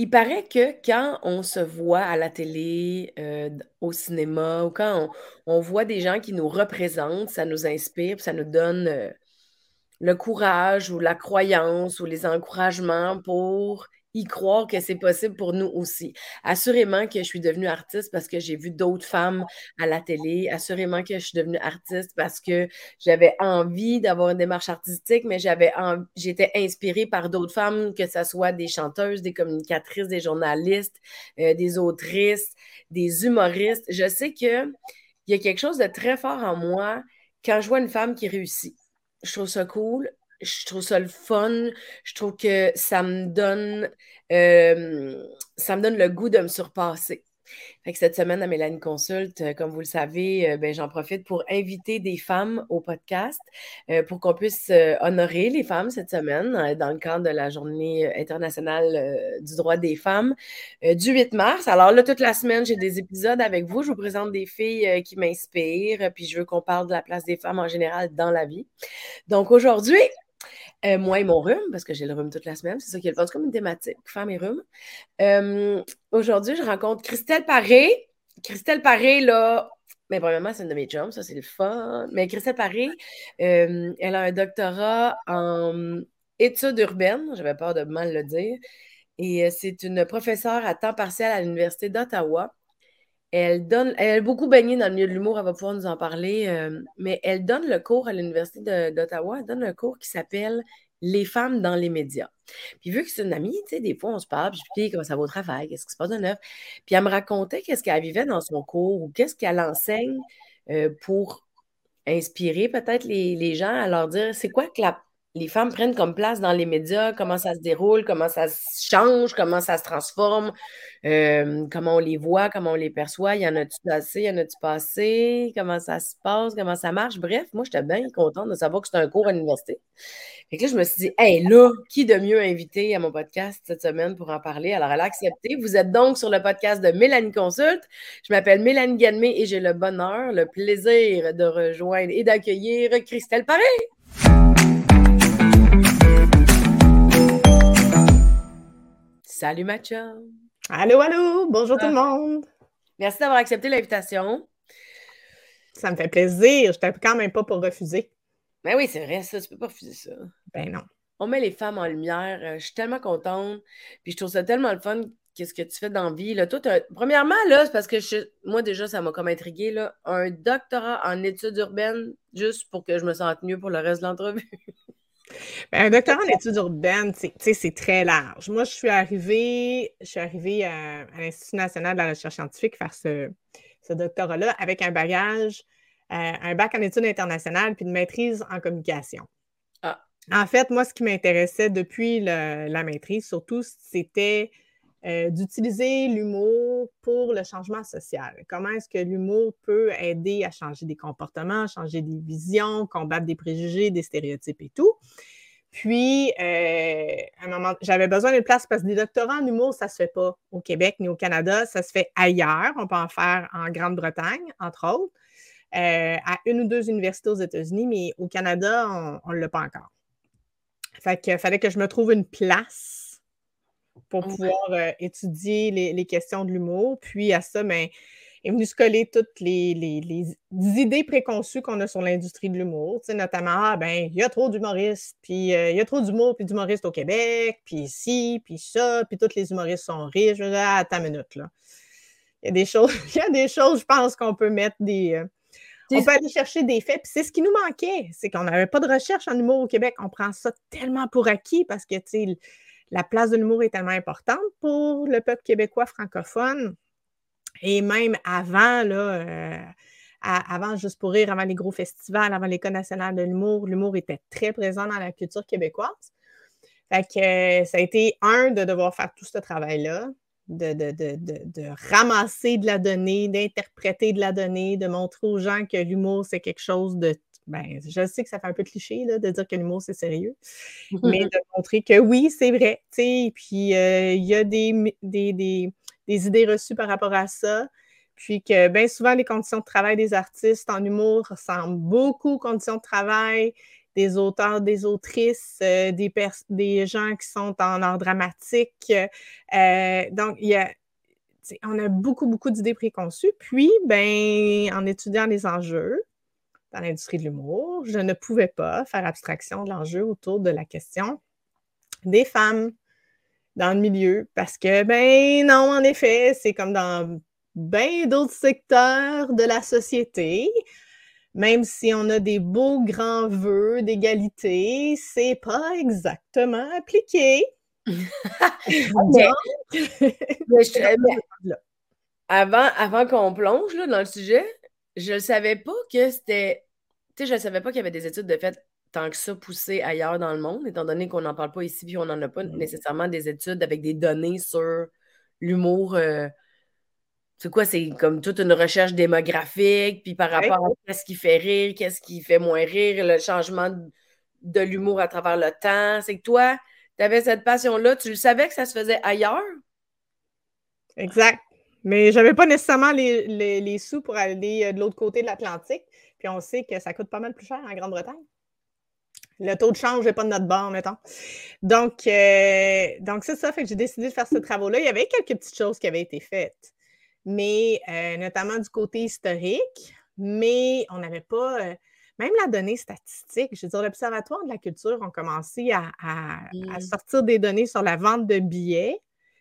Il paraît que quand on se voit à la télé, euh, au cinéma, ou quand on, voit des gens qui nous représentent, ça nous inspire, ça nous donne euh, le courage ou la croyance ou les encouragements pour y croire que c'est possible pour nous aussi. Assurément que je suis devenue artiste parce que j'ai vu d'autres femmes à la télé. Assurément que je suis devenue artiste parce que j'avais envie d'avoir une démarche artistique, mais j'avais j'étais inspirée par d'autres femmes, que ce soit des chanteuses, des communicatrices, des journalistes, euh, des autrices, des humoristes. Je sais que il y a quelque chose de très fort en moi quand je vois une femme qui réussit. Je trouve ça cool je trouve ça le fun. Je trouve que ça me donne, euh, ça me donne le goût de me surpasser. Fait que cette semaine à Mélanie Consulte, euh, comme vous le savez, euh, ben, j'en profite pour inviter des femmes au podcast pour qu'on puisse honorer les femmes cette semaine dans le cadre de la Journée internationale du droit des femmes du 8 mars. Alors là, toute la semaine, j'ai des épisodes avec vous. Je vous présente des filles qui m'inspirent, puis je veux qu'on parle de la place des femmes en général dans la vie. Donc aujourd'hui, euh, moi et mon rhume, parce que j'ai le rhume toute la semaine, c'est ça qui est le fun. C'est comme une thématique, femme et rhume. Euh, aujourd'hui, je rencontre Christelle Paré. Christelle Paré, là, mais premièrement, c'est une de mes chums, ça c'est le fun. Mais Christelle Paré, euh, elle a un doctorat en études urbaines, j'avais peur de mal le dire, et c'est une professeure à temps partiel à l'Université d'Ottawa. Elle donne, elle a beaucoup baigné dans le milieu de l'humour, elle va pouvoir nous en parler, euh, mais elle donne le cours à l'Université d'Ottawa, elle donne un cours qui s'appelle Les femmes dans les médias. Puis vu que c'est une amie, tu sais, des fois on se parle, puis je dis comment ça va au travail, qu'est-ce qui se passe de neuf? Puis elle me racontait qu'est-ce qu'elle vivait dans son cours ou qu'est-ce qu'elle enseigne euh, pour inspirer peut-être les, les, gens à leur dire c'est quoi que la les femmes prennent comme place dans les médias, comment ça se déroule, comment ça se change, comment ça se transforme, euh, comment on les voit, comment on les perçoit, y en a-tu il y en a-tu passé, comment ça se passe, comment ça marche. Bref, moi, j'étais bien contente de savoir que c'était un cours à l'université. Et que là, je me suis dit, hey, là, qui de mieux invité à mon podcast cette semaine pour en parler? Alors, elle a accepté. Vous êtes donc sur le podcast de Mélanie Consulte. Je m'appelle Mélanie Ganmé et j'ai le bonheur, le plaisir de rejoindre et d'accueillir Christelle Paré. Salut Matcha! Allô, allô! Bonjour tout le ah. monde! Merci d'avoir accepté l'invitation. Ça me fait plaisir. Je t'aime quand même pas pour refuser. Ben oui, c'est vrai, ça. Tu peux pas refuser ça. Ben non. On met les femmes en lumière. Euh, je suis tellement contente. Puis je trouve ça tellement le fun. Qu'est-ce que tu fais dans la vie? Là. Toi, premièrement, là, c'est parce que moi, déjà, ça m'a comme intrigué. Là, un doctorat en études urbaines, juste pour que je me sente mieux pour le reste de l'entrevue. Ben, un doctorat en études urbaines, c'est très large. Moi, je suis arrivée, je suis arrivée à, l'Institut national de la recherche scientifique faire ce, doctorat-là avec un bagage, euh, un bac en études internationales puis une maîtrise en communication. Ah. En fait, moi, ce qui m'intéressait depuis la maîtrise, surtout, c'était euh, d'utiliser l'humour pour le changement social. Comment est-ce que l'humour peut aider à changer des comportements, changer des visions, combattre des préjugés, des stéréotypes et tout? Puis, euh, à un moment, j'avais besoin d'une place parce que des doctorats en humour, ça ne se fait pas au Québec ni au Canada, ça se fait ailleurs. On peut en faire en Grande-Bretagne, entre autres, euh, à une ou deux universités aux États-Unis, mais au Canada, on ne l'a pas encore. Fait qu'il fallait que je me trouve une place pour pouvoir euh, étudier les, questions de l'humour. Puis à ça, ben, est venu se coller toutes les, idées préconçues qu'on a sur l'industrie de l'humour. notamment, ah, ben, il y a trop d'humoristes, puis euh, il y a trop d'humour, puis d'humoristes au Québec, puis ici, puis ça, puis tous les humoristes sont riches. Je ah, attends une minute, là. Il y a des choses, il y a des choses, je pense, qu'on peut mettre des. Euh, on peut aller chercher des faits. Puis c'est ce qui nous manquait, c'est qu'on n'avait pas de recherche en humour au Québec. On prend ça tellement pour acquis parce que, tu sais, la place de l'humour est tellement importante pour le peuple québécois francophone. Et même avant, là, euh, avant Juste pour rire, avant les gros festivals, avant l'École nationale de l'humour, l'humour était très présent dans la culture québécoise. Fait que ça a été un de devoir faire tout ce travail-là, de, de, ramasser de la donnée, d'interpréter de la donnée, de montrer aux gens que l'humour, c'est quelque chose de ben, je sais que ça fait un peu cliché là, de dire que l'humour, c'est sérieux, mais de montrer que oui, c'est vrai. Puis euh, il y a des, des, idées reçues par rapport à ça. Puis que bien souvent, les conditions de travail des artistes en humour ressemblent beaucoup aux conditions de travail des auteurs, des autrices, euh, des, des gens qui sont en art dramatique. Euh, donc, il y a, on a beaucoup, beaucoup d'idées préconçues. Puis, ben, en étudiant les enjeux dans l'industrie de l'humour, je ne pouvais pas faire abstraction de l'enjeu autour de la question des femmes dans le milieu parce que, ben non, en effet, c'est comme dans bien d'autres secteurs de la société. Même si on a des beaux grands vœux d'égalité, c'est pas exactement appliqué. avant avant qu'on plonge là, dans le sujet, je ne savais pas que c'était. Tu sais, je ne savais pas qu'il y avait des études de fait tant que ça poussées ailleurs dans le monde, étant donné qu'on n'en parle pas ici, puis on n'en a pas mm. nécessairement des études avec des données sur l'humour. Euh, c'est quoi? C'est comme toute une recherche démographique, puis par rapport à qu'est-ce qui fait rire, qu'est-ce qui fait moins rire, le changement de l'humour à travers le temps. C'est que toi, tu avais cette passion-là, tu le savais que ça se faisait ailleurs? Exact. Mais j'avais pas nécessairement les, les, sous pour aller euh, de l'autre côté de l'Atlantique. Puis on sait que ça coûte pas mal plus cher en Grande-Bretagne. Le taux de change n'est pas de notre bord, mettons. Donc, euh, donc c'est ça, fait que j'ai décidé de faire ce travaux-là. Il y avait quelques petites choses qui avaient été faites, mais euh, notamment du côté historique, mais on n'avait pas, euh, même la donnée statistique, je veux dire, l'Observatoire de la culture ont commencé à, mmh. sortir des données sur la vente de billets.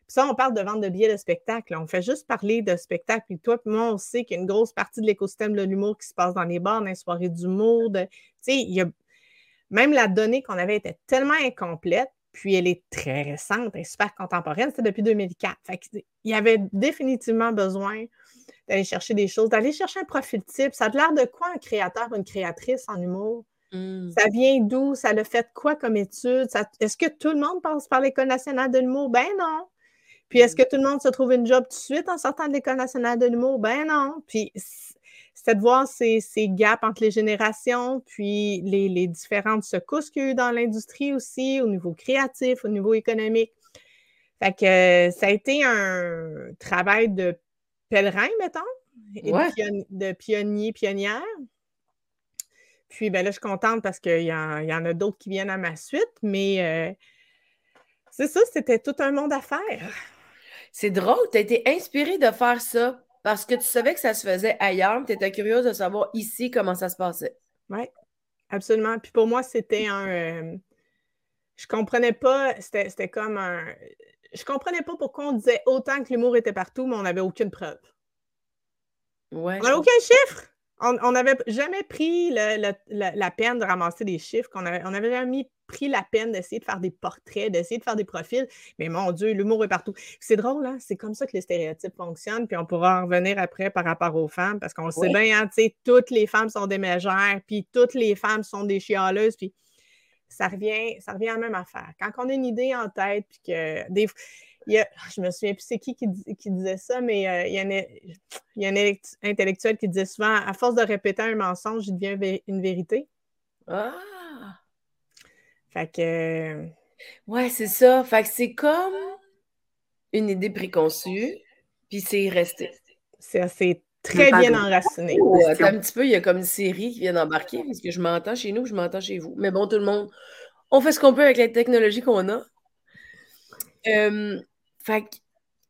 Ça, on parle de vente de billets de spectacle. On fait juste parler de spectacle. Puis toi, puis moi, on sait qu'il y a une grosse partie de l'écosystème de l'humour qui se passe dans les bars, dans les soirées d'humour. Tu sais, il y a même la donnée qu'on avait était tellement incomplète, puis elle est très récente, elle est super contemporaine, c'est depuis 2004. il y avait définitivement besoin d'aller chercher des choses, d'aller chercher un profil type. Ça a l'air de quoi un créateur ou une créatrice en humour? Hmm. Ça vient d'où? Ça le fait quoi comme étude? Est-ce que tout le monde passe par l'École nationale de l'humour? Ben non. Puis est-ce que tout le monde se trouve une job tout de suite en sortant de l'École nationale de l'humour? Ben non. Puis c'était de voir ces, gaps entre les générations, puis les, différentes secousses qu'il y a eu dans l'industrie aussi, au niveau créatif, au niveau économique. Fait que ça a été un travail de pèlerin, mettons, et de, pionnier, pionnière. Puis ben là, je suis contente parce qu'il y, en a d'autres qui viennent à ma suite, mais euh, c'est ça, c'était tout un monde à faire. C'est drôle, tu as été inspirée de faire ça parce que tu savais que ça se faisait ailleurs, tu étais curieuse de savoir ici comment ça se passait. Oui, absolument. Puis pour moi, c'était un. Euh, je comprenais pas, c'était comme un. Je comprenais pas pourquoi on disait autant que l'humour était partout, mais on n'avait aucune preuve. Ouais, on n'avait aucun chiffre. On n'avait jamais pris la, peine de ramasser des chiffres, qu'on avait, on n'avait jamais pris la peine d'essayer de faire des portraits, d'essayer de faire des profils. Mais mon Dieu, l'humour est partout. C'est drôle, hein? c'est comme ça que les stéréotypes fonctionnent, puis on pourra en revenir après par rapport aux femmes, parce qu'on sait bien, hein, tu sais, toutes les femmes sont des mégères, puis toutes les femmes sont des chialeuses, puis ça revient, ça revient à la même affaire. Quand on a une idée en tête, puis que des il y a, je me souviens plus c'est qui, qui, disait ça, mais euh, il, y a il, y a un, intellectuel qui disait souvent à force de répéter un mensonge, il devient une vérité. Ah! Fait que. Ouais, c'est ça. Fait que c'est comme une idée préconçue, puis c'est resté. C'est assez très bien enraciné. Oh, un petit peu, il y a comme une série qui vient d'embarquer, parce que je m'entends chez nous, je m'entends chez vous. Mais bon, tout le monde, on fait ce qu'on peut avec la technologie qu'on a. Euh, fait que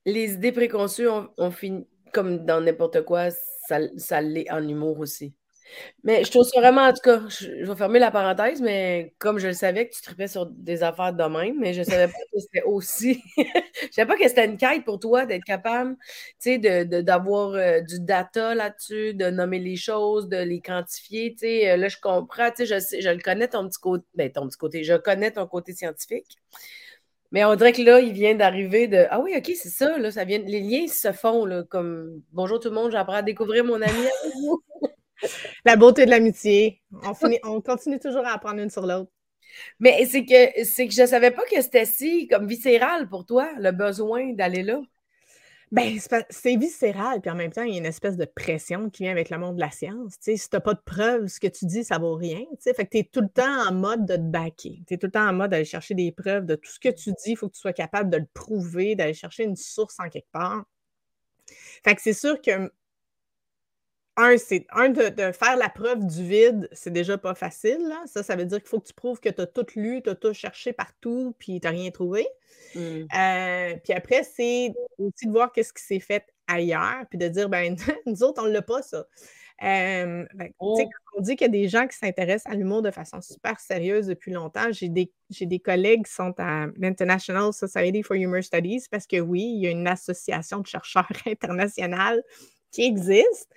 les idées préconçues, on, finit comme dans n'importe quoi, ça, ça l'est en humour aussi. Mais je trouve ça vraiment, en tout cas, je, vais fermer la parenthèse, mais comme je le savais que tu tripais sur des affaires de même, mais je ne savais pas que c'était aussi. je savais pas que c'était une quête pour toi d'être capable, tu sais, d'avoir de, euh, du data là-dessus, de nommer les choses, de les quantifier. Tu sais, euh, là, je comprends, tu sais, je, je le connais ton petit côté, ben, ton petit côté, je connais ton côté scientifique. Mais on dirait que là, il vient d'arriver de Ah oui, OK, c'est ça, là, ça vient. Les liens se font comme Bonjour tout le monde, j'apprends à découvrir mon ami La beauté de l'amitié. On, on continue toujours à apprendre une sur l'autre. Mais c'est que c'est que je savais pas que c'était si comme viscéral pour toi, le besoin d'aller là. Ben, c'est viscéral, puis en même temps, il y a une espèce de pression qui vient avec le monde de la science. si tu n'as pas de preuves, ce que tu dis, ça vaut rien. Fait que tu es tout le temps en mode de te baquer. Tu es tout le temps en mode d'aller chercher des preuves de tout ce que tu dis. Il faut que tu sois capable de le prouver, d'aller chercher une source en quelque part. Fait que c'est sûr que un, c'est un de, faire la preuve du vide, c'est déjà pas facile. Ça, ça veut dire qu'il faut que tu prouves que tu as tout lu, tu as tout cherché partout, puis tu n'as rien trouvé. Mmh. Euh, puis après, c'est aussi de voir qu'est-ce qui s'est fait ailleurs, puis de dire, ben nous autres, on ne l'a pas, ça. Euh, ben, oh. on dit qu'il y a des gens qui s'intéressent à l'humour de façon super sérieuse depuis longtemps. J'ai des, des, collègues qui sont à l'International Society for Humor Studies parce que oui, il y a une association de chercheurs internationale qui existe.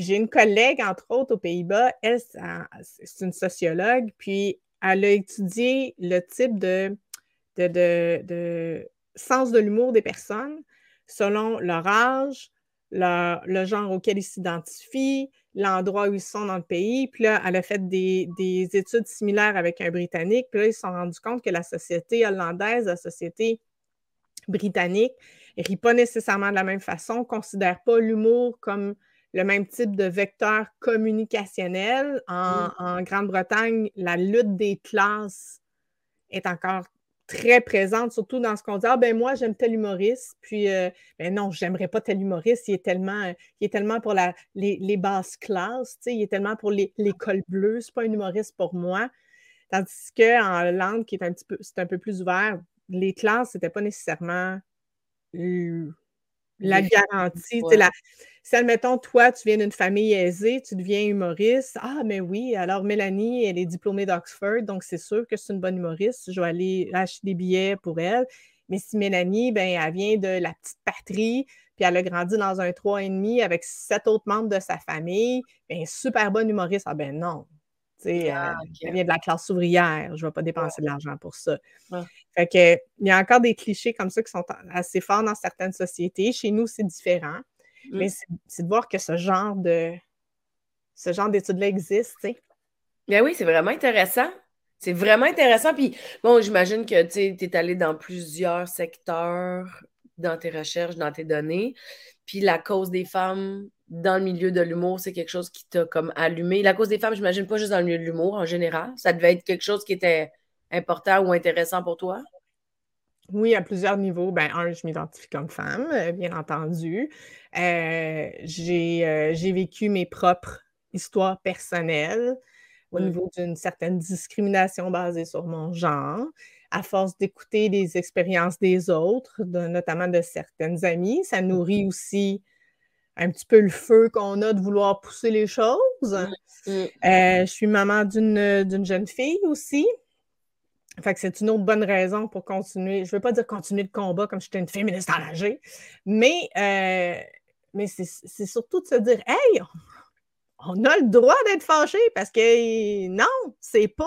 J'ai une collègue, entre autres, aux Pays-Bas, elle, c'est une sociologue, puis elle a étudié le type de, sens de l'humour des personnes selon leur âge, le genre auquel ils s'identifient, l'endroit où ils sont dans le pays. Puis là, elle a fait des, études similaires avec un Britannique. Puis là, ils se sont rendus compte que la société hollandaise, la société britannique, ne rit pas nécessairement de la même façon, ne considère pas l'humour comme le même type de vecteur communicationnel. En, mmh. en Grande-Bretagne, la lutte des classes est encore très présente, surtout dans ce qu'on dit Ah, ben moi, j'aime tel humoriste, puis euh, ben non, j'aimerais pas tel humoriste, il est tellement, euh, il est tellement pour la, les, les basses classes, il est tellement pour l'école bleue, c'est pas un humoriste pour moi. Tandis qu'en Hollande, qui est un petit peu, c'est un peu plus ouvert, les classes, c'était pas nécessairement la garantie. La, si, admettons, toi, tu viens d'une famille aisée, tu deviens humoriste. Ah, mais oui, alors Mélanie, elle est diplômée d'Oxford, donc c'est sûr que c'est une bonne humoriste. Je vais aller acheter des billets pour elle. Mais si Mélanie, ben, elle vient de la petite patrie, puis elle a grandi dans un trois et demi avec sept autres membres de sa famille, ben, super bonne humoriste. Ah, ben non. Ah, elle vient de la classe ouvrière. Je ne vais pas dépenser de l'argent pour ça. Fait que, il y a encore des clichés comme ça qui sont assez forts dans certaines sociétés. Chez nous, c'est différent. Mm. Mais c'est de voir que ce genre de ce genre d'études-là existe, tu Ben oui, c'est vraiment intéressant. C'est vraiment intéressant. Puis, bon, j'imagine que tu es allé dans plusieurs secteurs dans tes recherches, dans tes données. Puis la cause des femmes dans le milieu de l'humour, c'est quelque chose qui t'a comme allumé. La cause des femmes, j'imagine pas juste dans le milieu de l'humour en général. Ça devait être quelque chose qui était important ou intéressant pour toi? Oui, à plusieurs niveaux. Ben, un, je m'identifie comme femme, euh, bien entendu. Euh, euh, j'ai vécu mes propres histoires personnelles au mmh. niveau d'une certaine discrimination basée sur mon genre. À force d'écouter les expériences des autres, notamment de certaines amies, ça nourrit aussi un petit peu le feu qu'on a de vouloir pousser les choses. Mmh. je suis maman d'une jeune fille aussi. Fait que c'est une autre bonne raison pour continuer. Je ne veux pas dire continuer le combat comme j'étais une féministe enragée, mais, euh, mais c'est surtout de se dire Hey, on a le droit d'être fâché parce que non, c'est pas.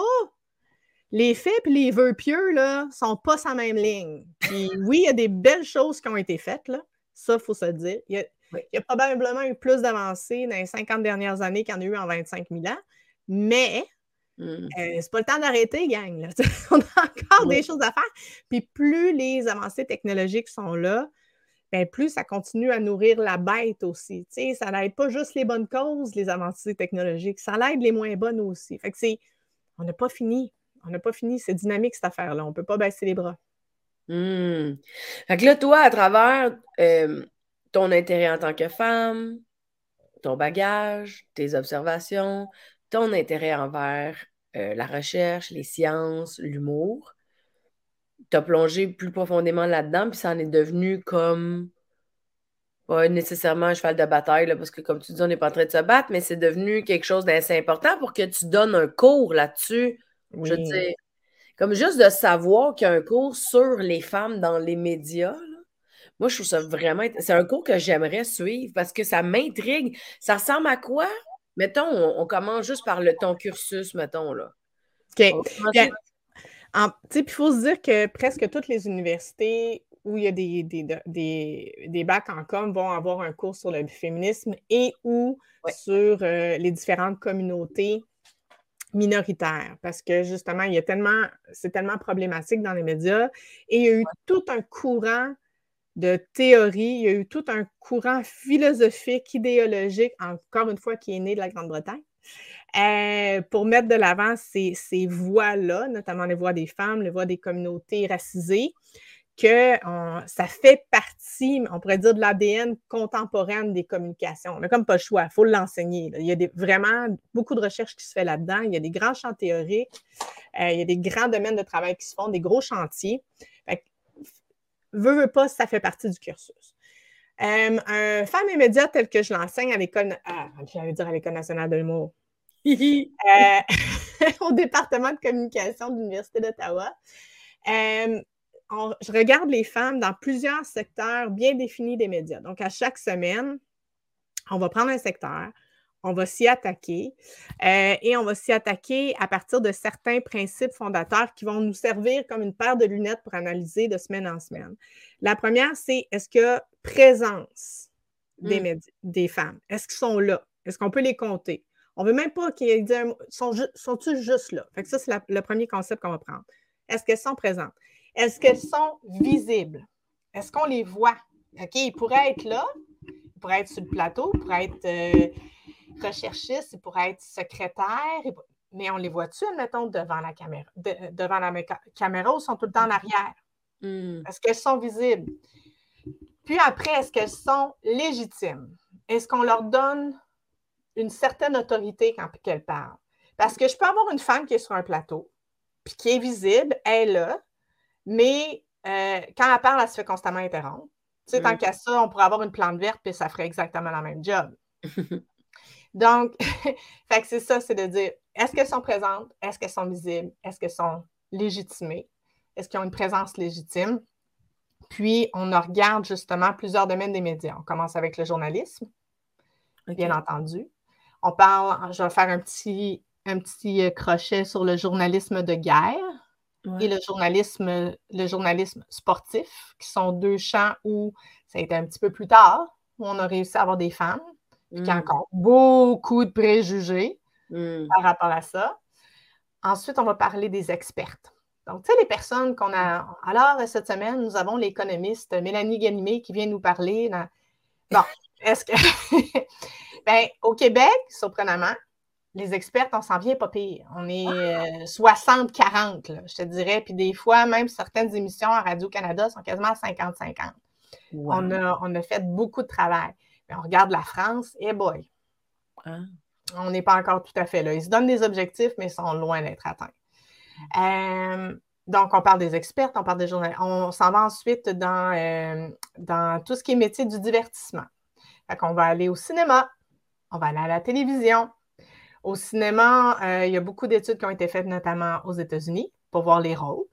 Les faits et les vœux pieux là, sont pas sa même ligne. Puis oui, il y a des belles choses qui ont été faites, là. Ça, il faut se dire. Il y, a, il y a probablement eu plus d'avancées dans les 50 dernières années qu'il y en a eu en 25 000 ans, mais Mmh. Euh, c'est pas le temps d'arrêter, gang. On a encore des choses à faire. Puis plus les avancées technologiques sont là, ben plus ça continue à nourrir la bête aussi. ça n'aide pas juste les bonnes causes, les avancées technologiques, ça l'aide les moins bonnes aussi. Fait que c'est. On n'a pas fini. On n'a pas fini. C'est dynamique cette affaire-là. On ne peut pas baisser les bras. Mmh. Fait que là, toi, à travers euh, ton intérêt en tant que femme, ton bagage, tes observations, ton intérêt envers euh, la recherche, les sciences, l'humour. Tu as plongé plus profondément là-dedans, puis ça en est devenu comme pas nécessairement un cheval de bataille, parce que comme tu dis, on n'est pas en train de se battre, mais c'est devenu quelque chose d'assez important pour que tu donnes un cours là-dessus. Je veux dire, comme juste de savoir qu'il y a un cours sur les femmes dans les médias. Moi, je trouve ça vraiment. C'est un cours que j'aimerais suivre parce que ça m'intrigue. Ça ressemble à quoi? Mettons, on, commence juste par le ton cursus, mettons, là. OK. il faut se dire que presque toutes les universités où il y a des, des, bacs en com vont avoir un cours sur le féminisme et ou sur euh, les différentes communautés minoritaires. Parce que justement, il y a tellement, c'est tellement problématique dans les médias et il y a eu tout un courant de théorie, il y a eu tout un courant philosophique, idéologique, encore une fois, qui est né de la Grande-Bretagne, euh, pour mettre de l'avant ces, ces voix-là, notamment les voix des femmes, les voix des communautés racisées, que ça fait partie, on pourrait dire, de l'ADN contemporaine des communications. On n'a comme pas le choix, il faut l'enseigner. Il y a vraiment beaucoup de recherches qui se fait là-dedans. Il y a des grands champs théoriques, euh, il y a des grands domaines de travail qui se font, des gros chantiers. Fait veut, veut pas, ça fait partie du cursus. Euh, un femme et médias tel que je l'enseigne à l'école, ah, dire à l'École nationale de l'humour, euh, au département de communication de l'Université d'Ottawa. Euh, je regarde les femmes dans plusieurs secteurs bien définis des médias. Donc, à chaque semaine, on va prendre un secteur, on va s'y attaquer euh, et on va s'y attaquer à partir de certains principes fondateurs qui vont nous servir comme une paire de lunettes pour analyser de semaine en semaine. La première, c'est est-ce que présence des, mm. des femmes, est-ce qu'ils sont là? Est-ce qu'on peut les compter? On ne veut même pas qu'ils disent sont, sont-ils juste là? Fait que ça, c'est le premier concept qu'on va prendre. Est-ce qu'elles sont présentes? Est-ce qu'elles sont visibles? Est-ce qu'on les voit? OK, ils pourraient être là, ils pourraient être sur le plateau, ils pourraient être euh, recherchistes, ils pourraient être secrétaires, mais on les voit-tu, admettons, devant la caméra? devant la caméra ou sont tout le temps en arrière? Hmm. Est-ce qu'elles sont visibles? Puis après, est-ce qu'elles sont légitimes? Est-ce qu'on leur donne une certaine autorité quand elle parle. Parce que je peux avoir une femme qui est sur un plateau, puis qui est visible, elle est là, mais euh, quand elle parle, elle se fait constamment interrompre. Tu sais, tant qu'à ça, on pourrait avoir une plante verte, puis ça ferait exactement la même job. Donc, fait c'est ça, c'est de dire, est-ce qu'elles sont présentes? Est-ce qu'elles sont visibles? Est-ce qu'elles sont légitimées? Est-ce qu'elles ont une présence légitime? Puis, on regarde justement plusieurs domaines des médias. On commence avec le journalisme, bien entendu. On parle, je vais faire un petit, un petit euh, crochet sur le journalisme de guerre et le journalisme, le journalisme sportif, qui sont deux champs où ça a été un petit peu plus tard, où on a réussi à avoir des femmes, puis qu'il y a mm. encore beaucoup de préjugés mm. par rapport à ça. Ensuite, on va parler des expertes. Donc, tu sais, les personnes qu'on a. Alors, cette semaine, nous avons l'économiste Mélanie Ganimé qui vient nous parler. Bon, est-ce que. ben, au Québec, surprenamment, les experts, on s'en vient pas pire. On est 60-40, euh, je te dirais. Puis des fois, même certaines émissions à Radio-Canada sont quasiment 50-50. On, a, on a fait beaucoup de travail. Mais on regarde la France, et boy, ah. on n'est pas encore tout à fait là. Ils se donnent des objectifs, mais ils sont loin d'être atteints. Euh, donc, on parle des experts, on parle des journalistes. On s'en va ensuite dans, euh, dans tout ce qui est métier du divertissement. Fait qu'on va aller au cinéma, on va aller à la télévision. Au cinéma, euh, il y a beaucoup d'études qui ont été faites, notamment aux États-Unis, pour voir les rôles.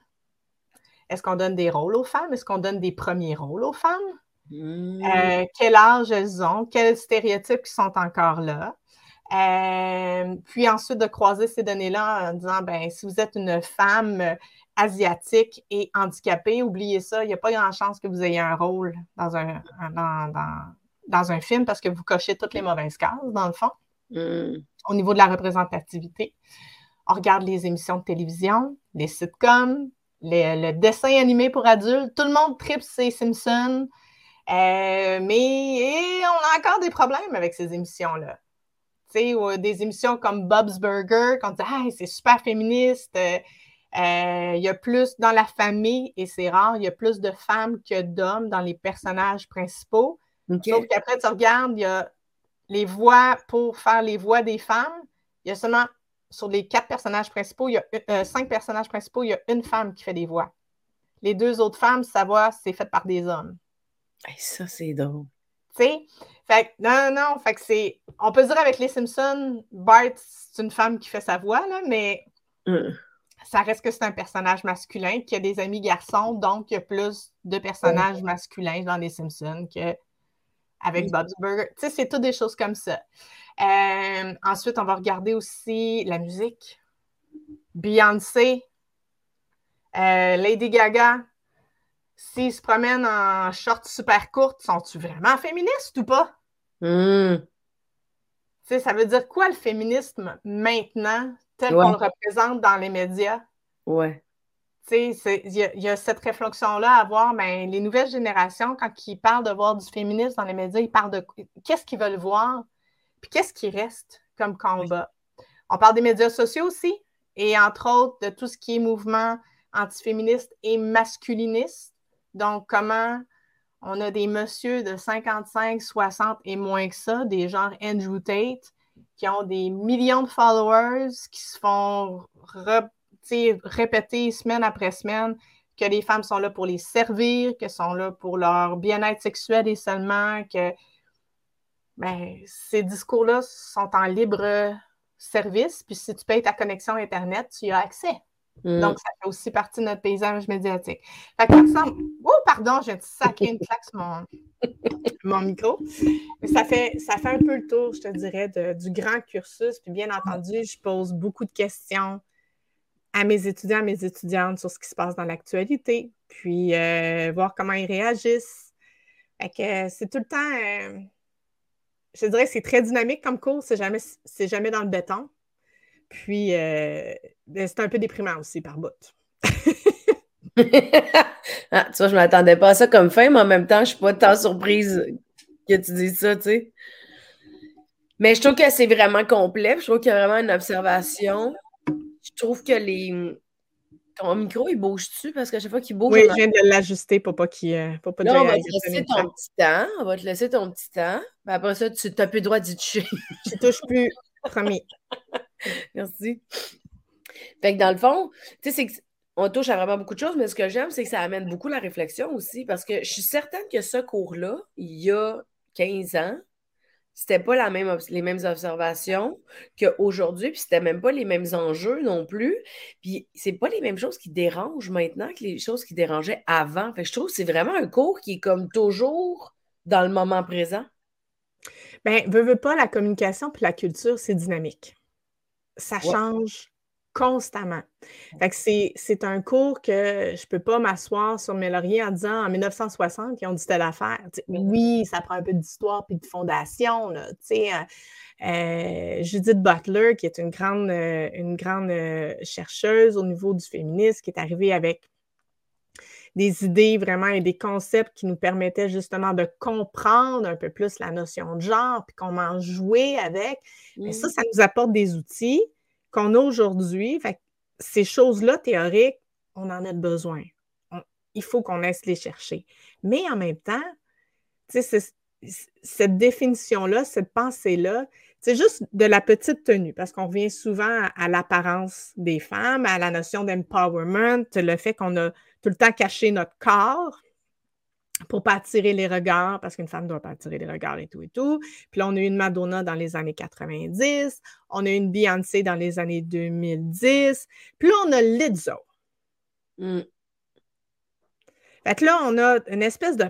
Est-ce qu'on donne des rôles aux femmes? Est-ce qu'on donne des premiers rôles aux femmes? Hmm. Euh, quel âge elles ont? Quels stéréotypes qui sont encore là? Euh, puis ensuite de croiser ces données-là en disant, ben, si vous êtes une femme asiatique et handicapée, oubliez ça, il n'y a pas grand chance que vous ayez un rôle dans un, dans, dans un film parce que vous cochez toutes les mauvaises cases, dans le fond, hmm. au niveau de la représentativité. On regarde les émissions de télévision, les sitcoms, le dessin animé pour adultes. Tout le monde tripe ses Simpsons. Euh, mais on a encore des problèmes avec ces émissions-là. Tu sais, des émissions comme Bob's Burger, quand on dit c'est super féministe, euh, euh, il y a plus dans la famille, et c'est rare, il y a plus de femmes que d'hommes dans les personnages principaux. Sauf qu'après, tu regardes, il y a les voix pour faire les voix des femmes. Il y a seulement, sur les quatre personnages principaux, il y a euh, cinq personnages principaux, il y a une femme qui fait des voix. Les deux autres femmes, sa voix, c'est fait par des hommes. ça, c'est drôle. Tu sais? Fait non, non, non. Fait que c'est. On peut dire avec les Simpsons, Bart, c'est une femme qui fait sa voix, là, mais mm. ça reste que c'est un personnage masculin qui a des amis garçons, donc il y a plus de personnages masculins dans les Simpsons que avec Bob's Burger. Tu sais, c'est toutes des choses comme ça. Euh, ensuite, on va regarder aussi la musique. Beyoncé, euh, Lady Gaga, s'ils se promènent en shorts super courtes, sont-tu vraiment féministes ou pas? Hmm. Tu sais, ça veut dire quoi le féminisme maintenant, tel qu'on le représente dans les médias? Ouais il y, a cette réflexion-là à voir, mais les nouvelles générations, quand ils parlent de voir du féminisme dans les médias, ils parlent de qu'est-ce qu'ils veulent voir, puis qu'est-ce qui reste comme combat. On parle des médias sociaux aussi, et entre autres de tout ce qui est mouvement antiféministe et masculiniste. Donc, comment on a des messieurs de 55, 60 et moins que ça, des genres Andrew Tate, qui ont des millions de followers, qui se font répéter semaine après semaine que les femmes sont là pour les servir, que sont là pour leur bien-être sexuel et seulement, que ben, ces discours-là sont en libre service, puis si tu payes ta connexion Internet, tu y as accès. Mm. Donc, ça fait aussi partie de notre paysage médiatique. Fait qu'ensemble, oh, pardon, j'ai sacré une claque sur mon, mon micro. Mais ça fait, ça fait un peu le tour, je te dirais, du grand cursus. Puis bien entendu, je pose beaucoup de questions à mes étudiants, à mes étudiantes sur ce qui se passe dans l'actualité, puis euh, voir comment ils réagissent. Que c'est tout le temps, euh, je dirais, c'est très dynamique comme cours, c'est jamais, jamais dans le béton. Puis, euh, ben, c'est un peu déprimant aussi par bout. ah, tu vois, je ne m'attendais pas à ça comme fin, mais en même temps, je ne suis pas tant surprise que tu dises ça, tu sais. Mais je trouve que c'est vraiment complet. Je trouve qu'il y a vraiment une observation. Je trouve que les. Ton micro, il bouge-tu? Parce qu'à chaque fois qu'il bouge. Oui, je viens de l'ajuster pour pas qu'il. Euh, pour pas on va te laisser ton petit temps. On va te laisser ton petit temps. après ça, tu n'as plus le droit d'y toucher. je touche plus, promis. Merci. Fait que dans le fond, tu sais, c'est on touche à vraiment beaucoup de choses, mais ce que j'aime, c'est que ça amène beaucoup la réflexion aussi, parce que je suis certaine que ce cours-là, il y a 15 ans, c'était pas la même, les mêmes observations qu'aujourd'hui, puis c'était même pas les mêmes enjeux non plus. Puis c'est pas les mêmes choses qui dérangent maintenant que les choses qui dérangeaient avant. Fait que je trouve que c'est vraiment un cours qui est comme toujours dans le moment présent. Bien, veux, veux pas, la communication puis la culture, c'est dynamique ça change constamment. Fait que c'est un cours que je ne peux pas m'asseoir sur mes lauriers en disant en 1960, ils ont dit telle affaire. oui, ça prend un peu d'histoire puis de fondation. Là, euh, euh, Judith Butler, qui est une grande, euh, une grande chercheuse au niveau du féminisme, qui est arrivée avec des idées vraiment et des concepts qui nous permettaient justement de comprendre un peu plus la notion de genre, puis comment jouer avec. Mais ça, ça nous apporte des outils qu'on a aujourd'hui. ces choses-là théoriques, on en a besoin. il faut qu'on laisse les chercher. Mais en même temps, cette définition-là, cette pensée-là, c'est juste de la petite tenue, parce qu'on revient souvent à l'apparence des femmes, à la notion d'empowerment, le fait qu'on a tout le temps caché notre corps pour pas attirer les regards, parce qu'une femme ne doit pas attirer les regards et tout et tout. Puis là, on a eu une Madonna dans les années 90, on a eu une Beyoncé dans les années 2010, puis là, on a Lizzo. Mm. Fait que là, on a une espèce de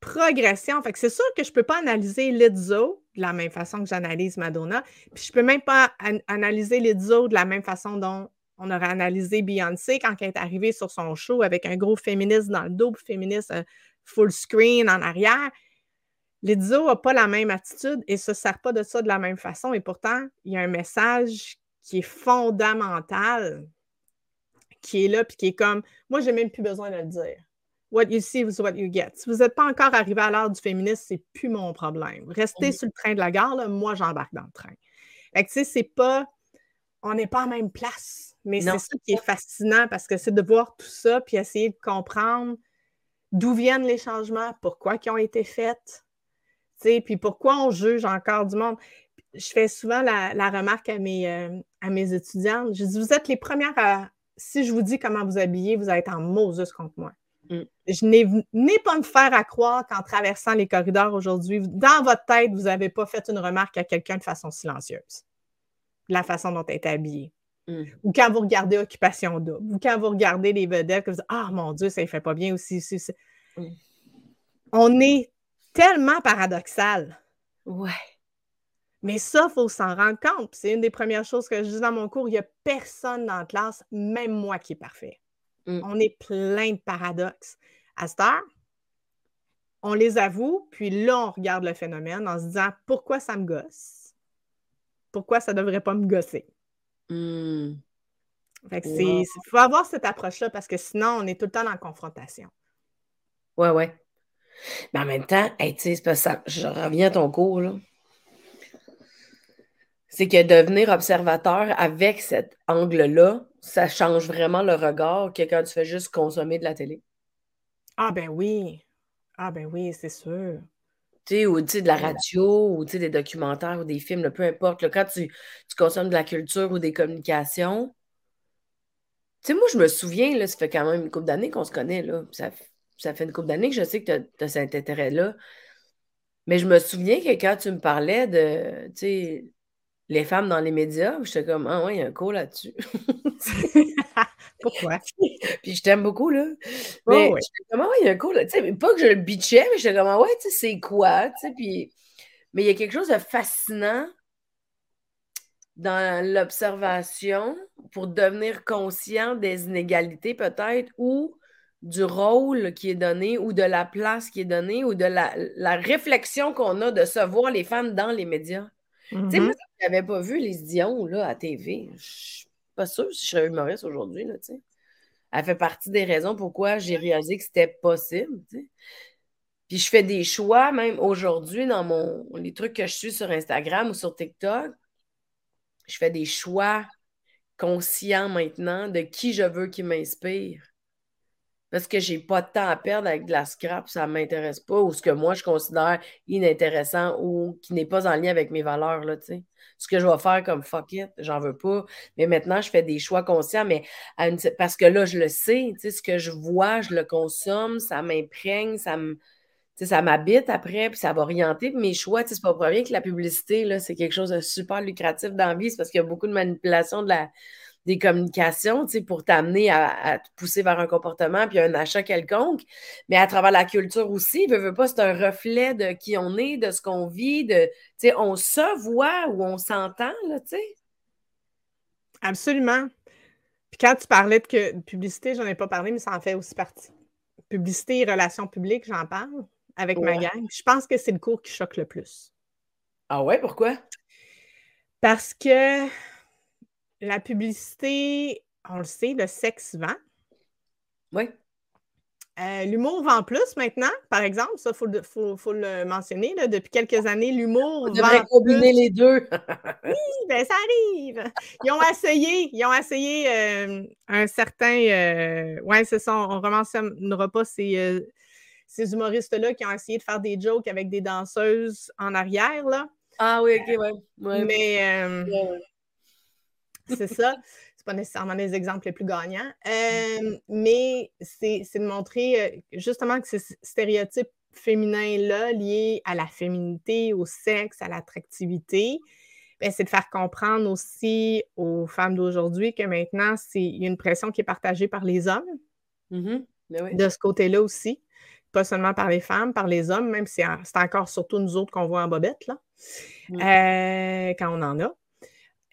progression. Fait que c'est sûr que je ne peux pas analyser Lizzo de la même façon que j'analyse Madonna, puis je ne peux même pas analyser Lizzo de la même façon dont on aurait analysé Beyoncé quand elle est arrivée sur son show avec un gros féministe dans le dos, féministe euh, full screen en arrière. Lizzo n'a pas la même attitude et ne se sert pas de ça de la même façon. Et pourtant, il y a un message qui est fondamental, qui est là, puis qui est comme moi, j'ai même plus besoin de le dire. What you see is what you get. Si vous n'êtes pas encore arrivé à l'heure du féminisme, c'est plus mon problème. Restez sur le train de la gare, moi, j'embarque dans le train. Fait que, tu sais, c'est pas. On n'est pas à la même place. Mais c'est ça qui est fascinant parce que c'est de voir tout ça puis essayer de comprendre d'où viennent les changements, pourquoi ils ont été faits, puis pourquoi on juge encore du monde. Je fais souvent la, remarque à mes, euh, à mes étudiantes. Je dis, vous êtes les premières à. Si je vous dis comment vous habiller, vous allez être en Moses contre moi. Mm. Je n'ai pas me faire à croire qu'en traversant les corridors aujourd'hui, dans votre tête, vous n'avez pas fait une remarque à quelqu'un de façon silencieuse. La façon dont elle est habillée. Mm. Ou quand vous regardez Occupation Double, ou quand vous regardez les vedettes, que vous dites Ah mon Dieu, ça ne fait pas bien aussi. Mm. On est tellement paradoxal. Ouais. Mais ça, il faut s'en rendre compte. C'est une des premières choses que je dis dans mon cours. Il n'y a personne dans la classe, même moi, qui est parfait. Mm. On est plein de paradoxes. À cette heure, on les avoue, puis là, on regarde le phénomène en se disant pourquoi ça me gosse? Pourquoi ça ne devrait pas me gosser? Hmm. Il faut avoir cette approche-là parce que sinon, on est tout le temps dans la confrontation. Ouais, ouais. Mais en même temps, ça, je reviens à ton cours, là. C'est que devenir observateur avec cet angle-là, ça change vraiment le regard que quand tu fais juste consommer de la télé. Ah ben oui. Ah ben oui, c'est sûr. Tu sais, ou de la radio, ou des documentaires, ou des films, peu importe. quand tu, consommes de la culture ou des communications, tu sais, moi, je me souviens, là, ça fait quand même une couple d'années qu'on se connaît, là. Ça, ça fait une couple d'années que je sais que tu as, cet intérêt-là. Mais je me souviens que quand tu me parlais de, tu sais, les femmes dans les médias, j'étais comme, ah ouais, il y a un cours là-dessus. Pourquoi? Puis je t'aime beaucoup, là. Mais j'étais comme, ah ouais, il y a un cours là. Tu sais, pas que je le bitchais, mais j'étais comme, ah ouais, tu sais, c'est quoi, tu sais, puis... Mais il y a quelque chose de fascinant dans l'observation pour devenir conscient des inégalités, peut-être, ou du rôle qui est donné ou de la place qui est donnée ou de la, réflexion qu'on a de se voir les femmes dans les médias. Tu sais, moi, mm-hmm. je n'avais pas vu les Dion là, à TV. Je pas sûre si je serais humoriste aujourd'hui. Là, tu sais. Elle fait partie des raisons pourquoi j'ai réalisé que c'était possible. Puis je fais des choix, même aujourd'hui, dans mon les trucs que je suis sur Instagram ou sur TikTok. Je fais des choix conscients maintenant de qui je veux qui m'inspire parce que j'ai pas de temps à perdre avec de la scrap, ça m'intéresse pas, ou ce que moi je considère inintéressant ou qui n'est pas en lien avec mes valeurs, là, tu sais. Ce que je vais faire comme fuck it, j'en veux pas. Mais maintenant, je fais des choix conscients, mais parce que là, je le sais, tu sais, ce que je vois, je le consomme, ça m'imprègne, ça me. ça m'habite après, puis ça va orienter mes choix. C'est pas pour rien que la publicité, là, c'est quelque chose de super lucratif dans la vie. C'est parce qu'il y a beaucoup de manipulation de la, des communications, tu sais, pour t'amener à, te pousser vers un comportement puis un achat quelconque. Mais à travers la culture aussi, veut, veut pas, c'est un reflet de qui on est, de ce qu'on vit, de, tu sais, on se voit ou on s'entend, là, tu sais. Absolument. Puis quand tu parlais de, publicité, j'en ai pas parlé, mais ça en fait aussi partie. Publicité et relations publiques, j'en parle avec ma gang. Je pense que c'est le cours qui choque le plus. Ah ouais, pourquoi? Parce que la publicité, on le sait, le sexe vend. Oui. Euh, l'humour vend plus maintenant, par exemple, ça, il faut, le mentionner. depuis quelques années, l'humour vend. On devrait combiner les deux. oui, ben ça arrive. Ils ont essayé, ils ont essayé euh, un certain. Euh, ouais, c'est ça, on ne rementionnera pas ces, ces humoristes-là qui ont essayé de faire des jokes avec des danseuses en arrière, là. Ah oui, ok, ouais. Mais. C'est ça. C'est pas nécessairement les exemples les plus gagnants. Euh, mais c'est de montrer euh, justement que ce stéréotype féminin-là, lié à la féminité, au sexe, à l'attractivité, ben, c'est de faire comprendre aussi aux femmes d'aujourd'hui que maintenant, il y a une pression qui est partagée par les hommes. Mm-hmm. Ben de ce côté-là aussi. Pas seulement par les femmes, par les hommes, même si c'est encore surtout nous autres qu'on voit en bobette, là, mm. euh, quand on en a.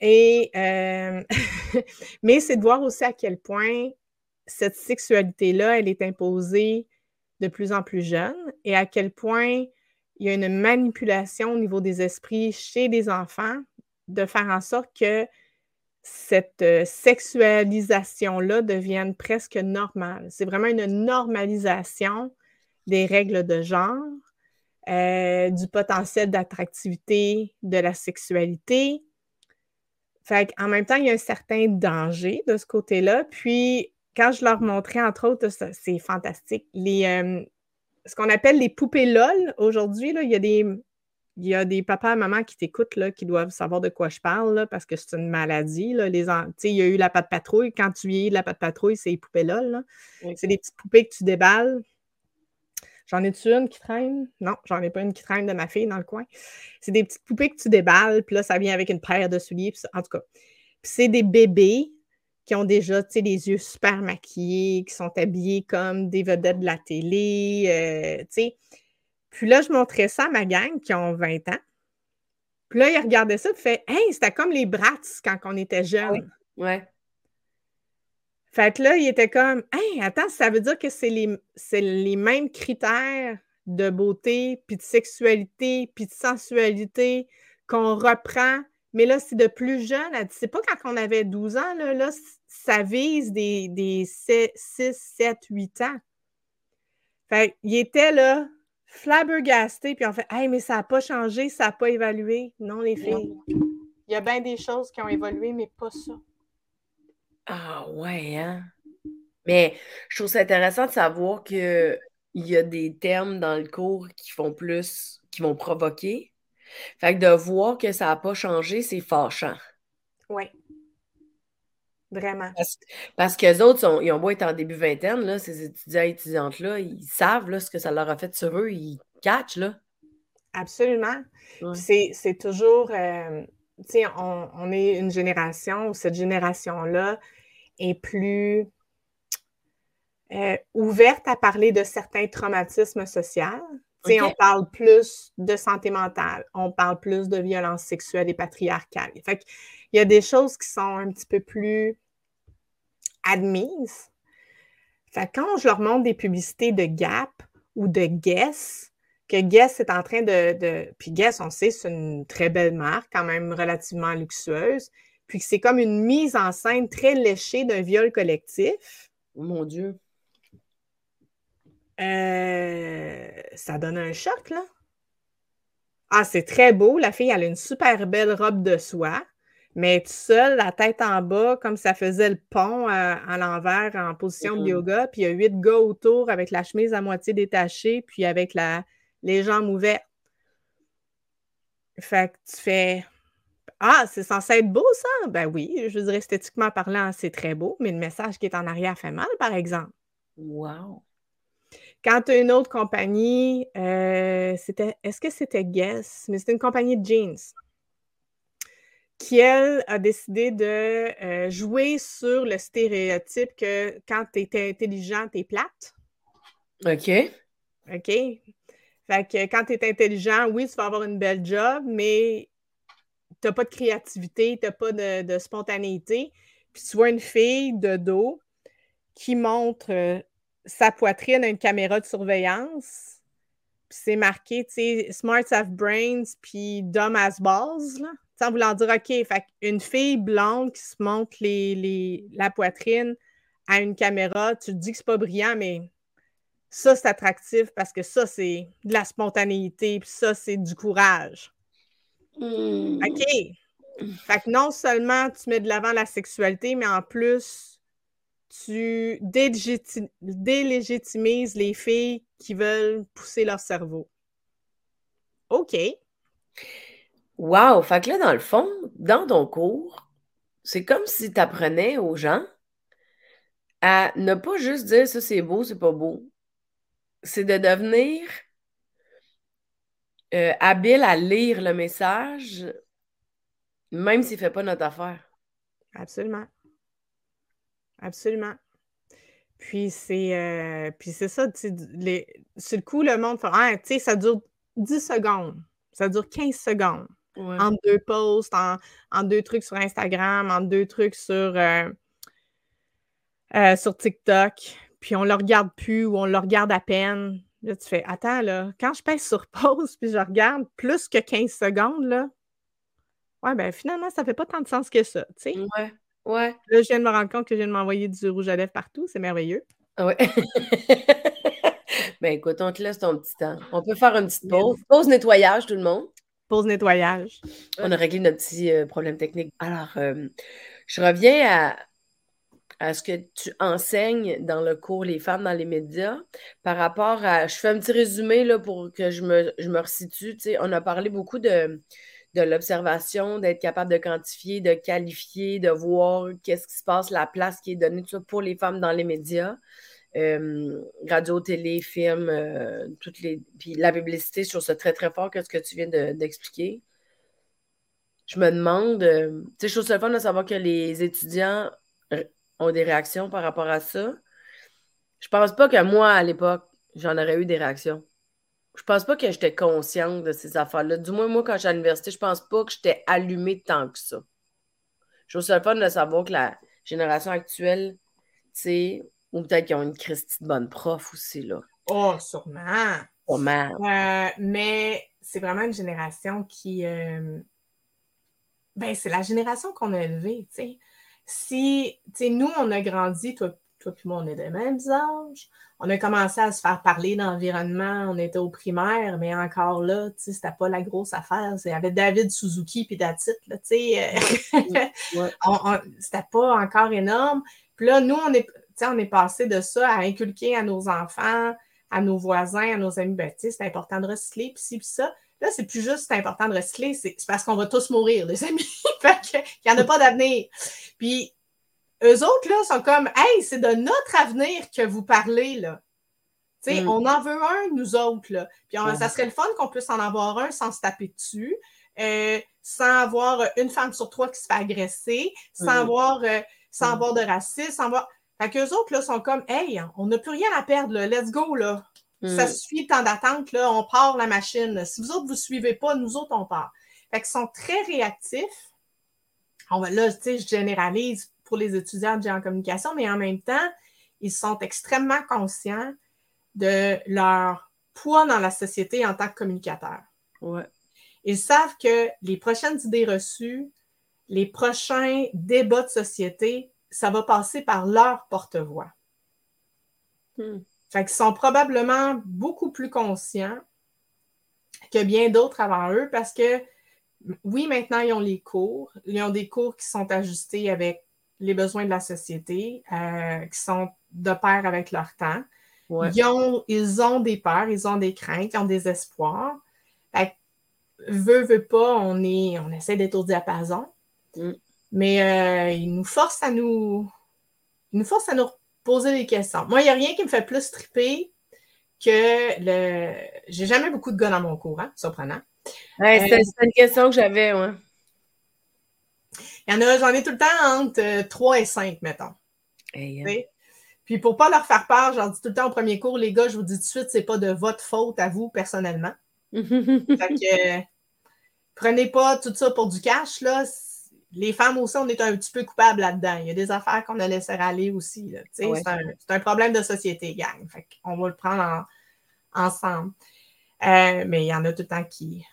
Euh, mais c'est de voir aussi à quel point cette sexualité-là, elle est imposée de plus en plus jeune et à quel point il y a une manipulation au niveau des esprits chez les enfants de faire en sorte que cette euh, sexualisation-là devienne presque normale. C'est vraiment une normalisation des règles de genre, euh, du potentiel d'attractivité de la sexualité, fait en même temps, il y a un certain danger de ce côté-là. Puis, quand je leur montrais, entre autres, c'est fantastique, les, euh, ce qu'on appelle les poupées LOL aujourd'hui, il y a des. Il y a des papas et mamans qui t'écoutent, là, qui doivent savoir de quoi je parle, parce que c'est une maladie. Là, les, il y a eu la patte patrouille. Quand tu vieillis de la patte patrouille, c'est les poupées LOL. C'est des petites poupées que tu déballes J'en ai-tu une qui traîne? Non, j'en ai pas une qui traîne de ma fille dans le coin. C'est des petites poupées que tu déballes, puis là, ça vient avec une paire de souliers. en tout cas, c'est des bébés qui ont déjà, tu sais, les yeux super maquillés, qui sont habillés comme des vedettes de la télé, euh, tu sais. Puis là, je montrais ça à ma gang qui ont 20 ans. Puis là, ils regardaient ça et fait Hey, c'était comme les brats quand on était jeunes. ouais. Fait que là, il était comme Hey, attends, ça veut dire que c'est les, les mêmes critères de beauté, puis de sexualité, puis de sensualité qu'on reprend. Mais là, c'est de plus jeune. C'est pas quand on avait 12 ans, là, là ça vise des, des 6, 7, 8 ans. Fait il était là, flabbergasté, puis on fait Hey, mais ça n'a pas changé, ça n'a pas évolué. Non, les filles. Il y a bien des choses qui ont évolué, mais pas ça. Ah ouais, hein? Mais je trouve ça intéressant de savoir que il y a des termes dans le cours qui font plus, qui vont provoquer. Fait que de voir que ça n'a pas changé, c'est fâchant. Oui. Vraiment. Parce, parce qu'eux autres, ils ont beau être en début vingtaine, là, ces étudiants et étudiantes-là, ils savent là, ce que ça leur a fait sur eux, ils catchent, là. Absolument. C'est toujours, euh, on, on, est une génération où cette génération-là est plus euh, ouverte à parler de certains traumatismes sociaux. On parle plus de santé mentale, on parle plus de violence sexuelle et patriarcale. Fait il y a des choses qui sont un petit peu plus admises. Fait quand je leur montre des publicités de Gap ou de Guess, que Guess est en train de, de... Puis Guess, on sait, c'est une très belle marque, quand même relativement luxueuse. Puis que c'est comme une mise en scène très léchée d'un viol collectif. Oh mon Dieu. Euh, ça donne un choc, là. Ah, c'est très beau. La fille, elle a une super belle robe de soie, mais toute seule, la tête en bas, comme ça faisait le pont à, euh, l'envers en position de yoga. Puis il y a huit gars autour avec la chemise à moitié détachée, puis avec la, les jambes ouvertes. Fait que tu fais Ah, c'est censé être beau, ça? Ben oui, je veux dire, esthétiquement parlant, c'est très beau, mais le message qui est en arrière fait mal, par exemple. Wow! Quand tu as une autre compagnie, euh, c'était, est-ce que c'était Guess? Mais c'était une compagnie de jeans qui, elle, a décidé de euh, jouer sur le stéréotype que quand tu es intelligent, tu es plate. OK. OK? Fait que quand tu es intelligent, oui, tu vas avoir une belle job, mais tu n'as pas de créativité, tu n'as pas de, spontanéité. Puis tu vois une fille de dos qui montre euh, sa poitrine à une caméra de surveillance. Puis c'est marqué, tu sais, Smart have brains, puis dumb as balls, là. Sans vouloir dire, OK, fait une fille blonde qui se montre les, la poitrine à une caméra, tu te dis que c'est pas brillant, mais ça, c'est attractif parce que ça, c'est de la spontanéité, puis ça, c'est du courage. Hmm. OK. Fait que non seulement tu mets de l'avant la sexualité, mais en plus, tu délégitimises les filles qui veulent pousser leur cerveau. OK. Wow! Fait que là, dans le fond, dans ton cours, c'est comme si tu apprenais aux gens à ne pas juste dire ça c'est beau, c'est pas beau. C'est de devenir euh, habile à lire le message, même s'il ne fait pas notre affaire. Absolument. Absolument. Puis c'est euh, puis c'est ça, les, sur le coup, le monde fait ah, tu sais, ça dure 10 secondes, ça dure 15 secondes. En deux posts, en, deux trucs sur Instagram, en deux trucs sur, euh, euh, sur TikTok, puis on le regarde plus ou on le regarde à peine. Là, tu fais Attends, là, quand je pèse sur pause puis je regarde plus que 15 secondes, là, ouais, ben finalement, ça fait pas tant de sens que ça, tu sais. Ouais. Ouais. Là, je viens de me rendre compte que je viens de m'envoyer du rouge à lèvres partout. C'est merveilleux. Ah ouais. ben écoute, on te laisse ton petit temps. On peut faire une petite pause. Pause nettoyage, tout le monde. Pause nettoyage. On a réglé notre petit euh, problème technique. Alors, euh, je reviens à, à ce que tu enseignes dans le cours Les femmes dans les médias par rapport à. Je fais un petit résumé là, pour que je me, je me resitue. on a parlé beaucoup de de l'observation, d'être capable de quantifier, de qualifier, de voir qu'est-ce qui se passe, la place qui est donnée tout ça, pour les femmes dans les médias. Euh, radio, télé, film, euh, toutes les. Puis la publicité sur ce très très fort, qu'est-ce que tu viens d'expliquer. je me demande, euh, tu sais, je trouve ça fun de savoir que les étudiants ont des réactions par rapport à ça. Je pense pas que moi, à l'époque, j'en aurais eu des réactions je pense pas que j'étais consciente de ces affaires-là. Du moins, moi, quand j'étais à l'université, je pense pas que j'étais allumée tant que ça. Je trouve ça le fun de savoir que la génération actuelle, tu sais, ou peut-être qu'ils ont une Christie de bonne prof aussi, là. Oh, sûrement. Sûrement. Euh, mais c'est vraiment une génération qui. Euh, ben, c'est la génération qu'on a élevée, tu sais. Si, tu sais, nous, on a grandi, toi, toi puis moi, on est des mêmes âges on a commencé à se faire parler d'environnement, on était au primaire, mais encore là, tu sais, c'était pas la grosse affaire. Y avait David Suzuki puis Datit, tu sais. Euh, c'était pas encore énorme. Puis là, nous, on est, on est passé de ça à inculquer à nos enfants à nos voisins, à nos amis, ben, c'est important de recycler, puis ci, puis ça. Là, c'est plus juste important de recycler, c'est parce qu'on va tous mourir, les amis. fait qu'il n'y en a pas d'avenir. Puis, eux autres, là, sont comme, hey, c'est de notre avenir que vous parlez, là. Mm. On en veut un, nous autres. Là. Puis ça serait le fun qu'on puisse en avoir un sans se taper dessus, euh, sans avoir une femme sur trois qui se fait agresser, sans, avoir, euh, sans mm. avoir de racisme, sans avoir. Fait qu'eux autres là, sont comme Hey, on n'a plus rien à perdre, là. let's go, là. Ça mm. suffit, temps d'attente, là, on part la machine. Si vous autres, vous ne suivez pas, nous autres, on part. Fait qu'ils sont très réactifs. On va, là, tu sais, je généralise pour les étudiants de communication, mais en même temps, ils sont extrêmement conscients de leur poids dans la société en tant que communicateur. Ils savent que les prochaines idées reçues, les prochains débats de société, ça va passer par leur porte-voix. Hmm. Fait qu'ils sont probablement beaucoup plus conscients que bien d'autres avant eux parce que, oui, maintenant, ils ont les cours. Ils ont des cours qui sont ajustés avec les besoins de la société, euh, qui sont de pair avec leur temps. Ils, ont, ils ont des peurs, ils ont des craintes, ils ont des espoirs. Fait veut, veut pas, on, est, on essaie d'être au diapason. Mm. Mais euh, ils nous forcent à nous. Ils nous forcent à nous poser des questions. Moi, il n'y a rien qui me fait plus triper que le. J'ai jamais beaucoup de gars dans mon cours, hein, surprenant. Ouais, c'est euh, une question que j'avais, ouais. Il y en a, j'en ai tout le temps entre 3 euh, et 5, mettons. Puis pour pas leur faire peur, j'en dis tout le temps au premier cours, les gars, je vous dis tout de suite, c'est pas de votre faute à vous personnellement. fait que prenez pas tout ça pour du cash, là. Les femmes aussi, on est un petit peu coupables là-dedans. Il y a des affaires qu'on a laissé aller aussi. C'est un, problème de société, gang. Fait on va le prendre ensemble. Euh, mais il y en a tout le temps qui,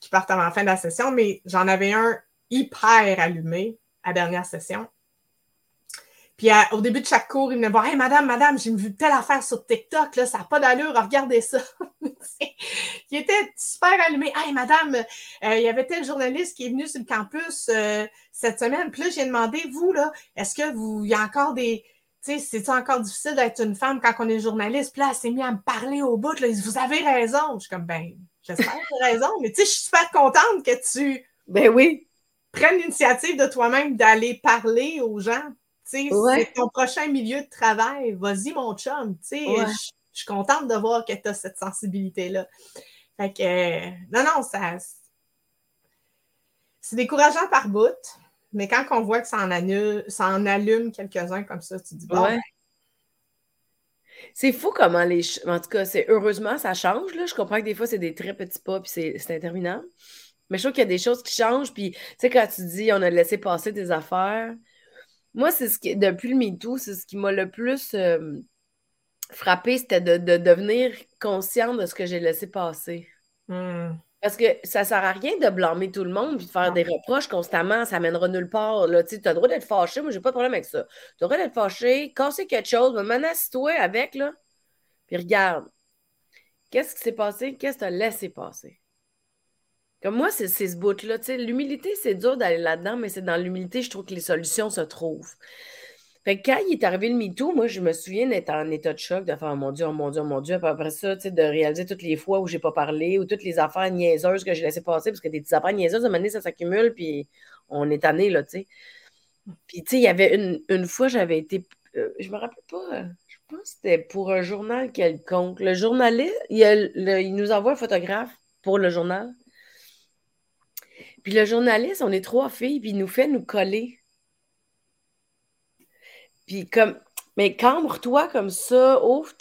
qui partent avant la fin de la session. Mais j'en avais un hyper allumé à la dernière session. Puis au début de chaque cours, il me voir Hey, madame, madame, j'ai vu telle affaire sur TikTok, là, ça n'a pas d'allure, regardez ça. il était super allumé. Hey, madame, euh, il y avait tel journaliste qui est venu sur le campus euh, cette semaine. Puis là, j'ai demandé, vous, là, est-ce que vous, il y a encore des. Tu sais, c'est encore difficile d'être une femme quand on est journaliste? Puis là, elle s'est mise à me parler au bout. Là, vous avez raison. Je suis comme, ben, j'espère que tu as raison. Mais tu sais, je suis super contente que tu. Ben oui. Prennes l'initiative de toi-même d'aller parler aux gens c'est ton prochain milieu de travail. Vas-y, mon chum. Je suis contente de voir que tu as cette sensibilité-là. Fait que, euh, non, non, ça. C'est décourageant par bout, mais quand on voit que ça en, allume, quelques-uns comme ça, tu dis bon. Ben. C'est fou comment les. En tout cas, c'est heureusement, ça change. Là. Je comprends que des fois, c'est des très petits pas, puis c'est interminable. Mais je trouve qu'il y a des choses qui changent. Puis, tu sais, quand tu dis on a laissé passer des affaires, moi, c'est ce qui, depuis le MeToo, c'est ce qui m'a le plus euh, frappé, c'était de, devenir consciente de ce que j'ai laissé passer. Hmm. Parce que ça sert à rien de blâmer tout le monde et de faire des reproches constamment, ça mènera nulle part. Tu as le droit d'être fâché, moi j'ai pas de problème avec ça. Tu as le droit d'être fâché, casser quelque chose, mais menace-toi avec, là. Puis regarde, qu'est-ce qui s'est passé? Qu'est-ce que tu as laissé passer? Comme moi, c'est ce bout-là. L'humilité, c'est dur d'aller là-dedans, mais c'est dans l'humilité, je trouve que les solutions se trouvent. Fait que quand il est arrivé le MeToo, moi, je me souviens d'être en état de choc, de faire mon Dieu, oh mon Dieu, oh mon Dieu. Après ça, de réaliser toutes les fois où j'ai pas parlé ou toutes les affaires niaiseuses que j'ai laissé passer, parce que des petites affaires niaiseuses, à un moment donné, ça s'accumule, puis on est tanné, là, tu sais. Puis, tu sais, il y avait une, une fois, j'avais été. Euh, je me rappelle pas. Euh, je pense que c'était pour un journal quelconque. Le journaliste, il nous envoie un photographe pour le journal. Puis le journaliste, on est trois filles, puis il nous fait nous coller. Puis comme, mais cambre-toi comme ça, ouvre,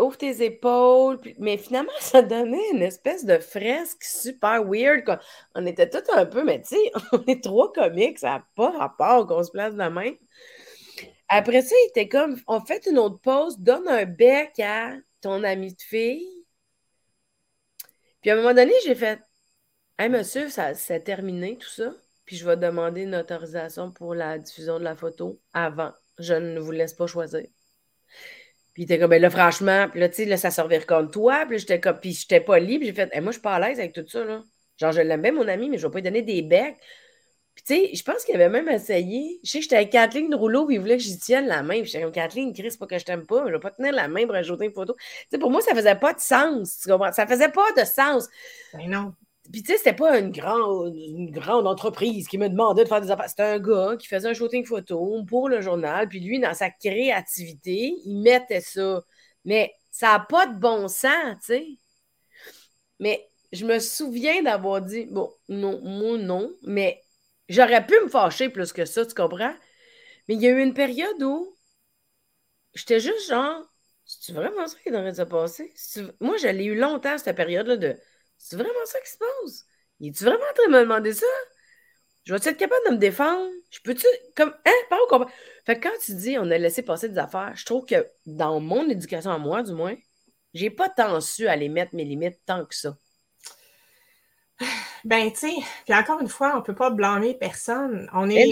ouvre tes épaules. mais finalement, ça donnait une espèce de fresque super weird. On était tous un peu, mais tu sais, on est trois comiques, ça n'a pas rapport qu'on se place la main. Après ça, il était comme, on fait une autre pause, donne un bec à ton ami de fille. Puis à un moment donné, j'ai fait, Hey, monsieur, ça c'est terminé tout ça. Puis je vais demander une autorisation pour la diffusion de la photo avant. Je ne vous laisse pas choisir. Puis était comme, ben là, franchement, puis là, tu sais, là, ça servir contre toi. Puis j'étais comme, puis j'étais pas libre. J'ai fait, moi, je suis pas à l'aise avec tout ça, là. Genre, je l'aime bien, mon ami, mais je vais pas lui donner des becs. Puis, tu sais, je pense qu'il avait même essayé. Je sais que j'étais avec Kathleen Rouleau, puis il voulait que j'y tienne la main. Puis, j'étais comme Kathleen, Chris, pas que je t'aime pas, mais je vais pas tenir la main pour ajouter une photo. Tu sais, pour moi, ça faisait pas de sens. Tu comprends? Ça faisait pas de sens. Ben non. Puis, tu sais, c'était pas une grande, une grande entreprise qui me demandait de faire des affaires. C'était un gars qui faisait un shooting photo pour le journal. Puis, lui, dans sa créativité, il mettait ça. Mais ça n'a pas de bon sens, tu sais. Mais je me souviens d'avoir dit, bon, non, moi, non. Mais j'aurais pu me fâcher plus que ça, tu comprends? Mais il y a eu une période où j'étais juste genre, c'est vraiment ça qui devrait se passer? Moi, je l'ai eu longtemps, cette période-là, de c'est vraiment ça qui se passe? Il est-tu vraiment en train de me demander ça? Je vais être capable de me défendre? Je peux-tu. Comme. Hein? Par où Fait que quand tu dis on a laissé passer des affaires, je trouve que dans mon éducation à moi, du moins, j'ai pas tant su aller mettre mes limites tant que ça. Ben, tu sais, puis encore une fois, on peut pas blâmer personne. On est.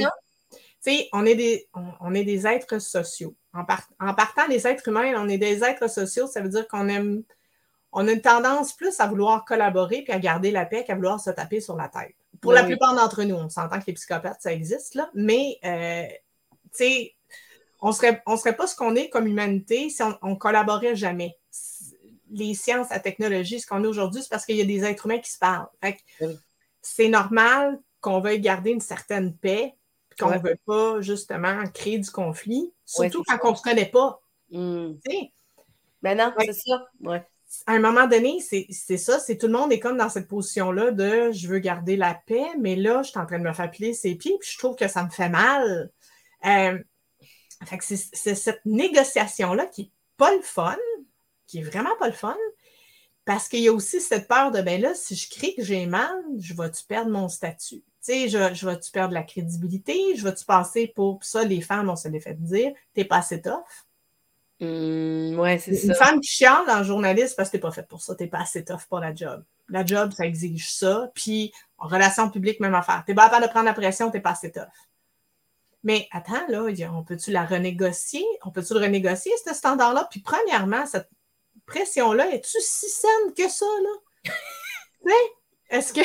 Tu sais, on est des, on, est des êtres sociaux. En, en partant des êtres humains, on est des êtres sociaux, ça veut dire qu'on aime on a une tendance plus à vouloir collaborer puis à garder la paix qu'à vouloir se taper sur la tête. Pour la plupart d'entre nous, on s'entend que les psychopathes, ça existe, là, mais, euh, tu sais, on serait, on serait pas ce qu'on est comme humanité si on, on collaborait jamais. Les sciences, la technologie, ce qu'on est aujourd'hui, c'est parce qu'il y a des êtres humains qui se parlent. C'est normal qu'on veuille garder une certaine paix, qu'on ne veut pas justement créer du conflit, surtout quand on ne se connaît pas. Mmh. Ben non, c'est ça. À un moment donné, c'est ça, c'est tout le monde est comme dans cette position-là de je veux garder la paix, mais là, je suis en train de me faire plier ses pieds, puis je trouve que ça me fait mal. Euh, c'est cette négociation-là qui n'est pas le fun, qui est vraiment pas le fun, parce qu'il y a aussi cette peur de ben là, si je crie que j'ai mal, je vais-tu perdre mon statut? Tu sais, je, je vais-tu perdre la crédibilité? Je vais-tu passer pour ça, les femmes, on se les fait dire, t'es pas assez tough. Mmh, ouais, c'est Une femme qui chiale dans le journaliste parce que t'es pas faite pour ça, t'es pas assez tough pour la job. La job, ça exige ça. Puis en relation publique, même affaire. T'es pas capable de prendre la pression, t'es pas assez tough. Mais attends, là, on peut-tu la renégocier? On peut-tu le renégocier, ce standard-là? Puis premièrement, cette pression-là, est-tu si saine que ça, là? Est-ce que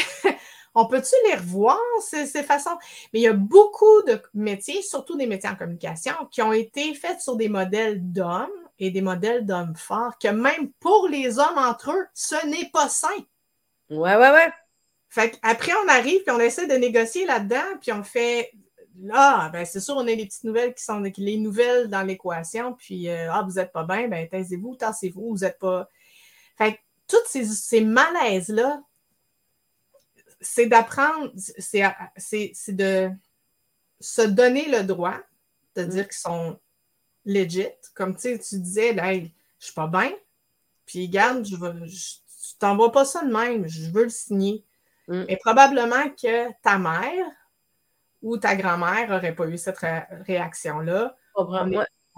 on peut-tu les revoir, ces, ces, façons? Mais il y a beaucoup de métiers, surtout des métiers en communication, qui ont été faits sur des modèles d'hommes et des modèles d'hommes forts, que même pour les hommes entre eux, ce n'est pas sain. Ouais, ouais, ouais. Fait après, on arrive, puis on essaie de négocier là-dedans, puis on fait là, ben c'est sûr, on a les petites nouvelles qui sont les nouvelles dans l'équation, puis euh, ah, vous n'êtes pas bien, ben taisez-vous, tassez-vous, vous n'êtes pas. Fait que tous ces, ces malaises-là c'est d'apprendre, c'est de se donner le droit de dire qu'ils sont legit. Comme tu disais, là, je suis pas bien, puis garde, je, ne t'envoie pas ça de même, je veux le signer. Mm. Et probablement que ta mère ou ta grand-mère n'aurait pas eu cette réaction-là.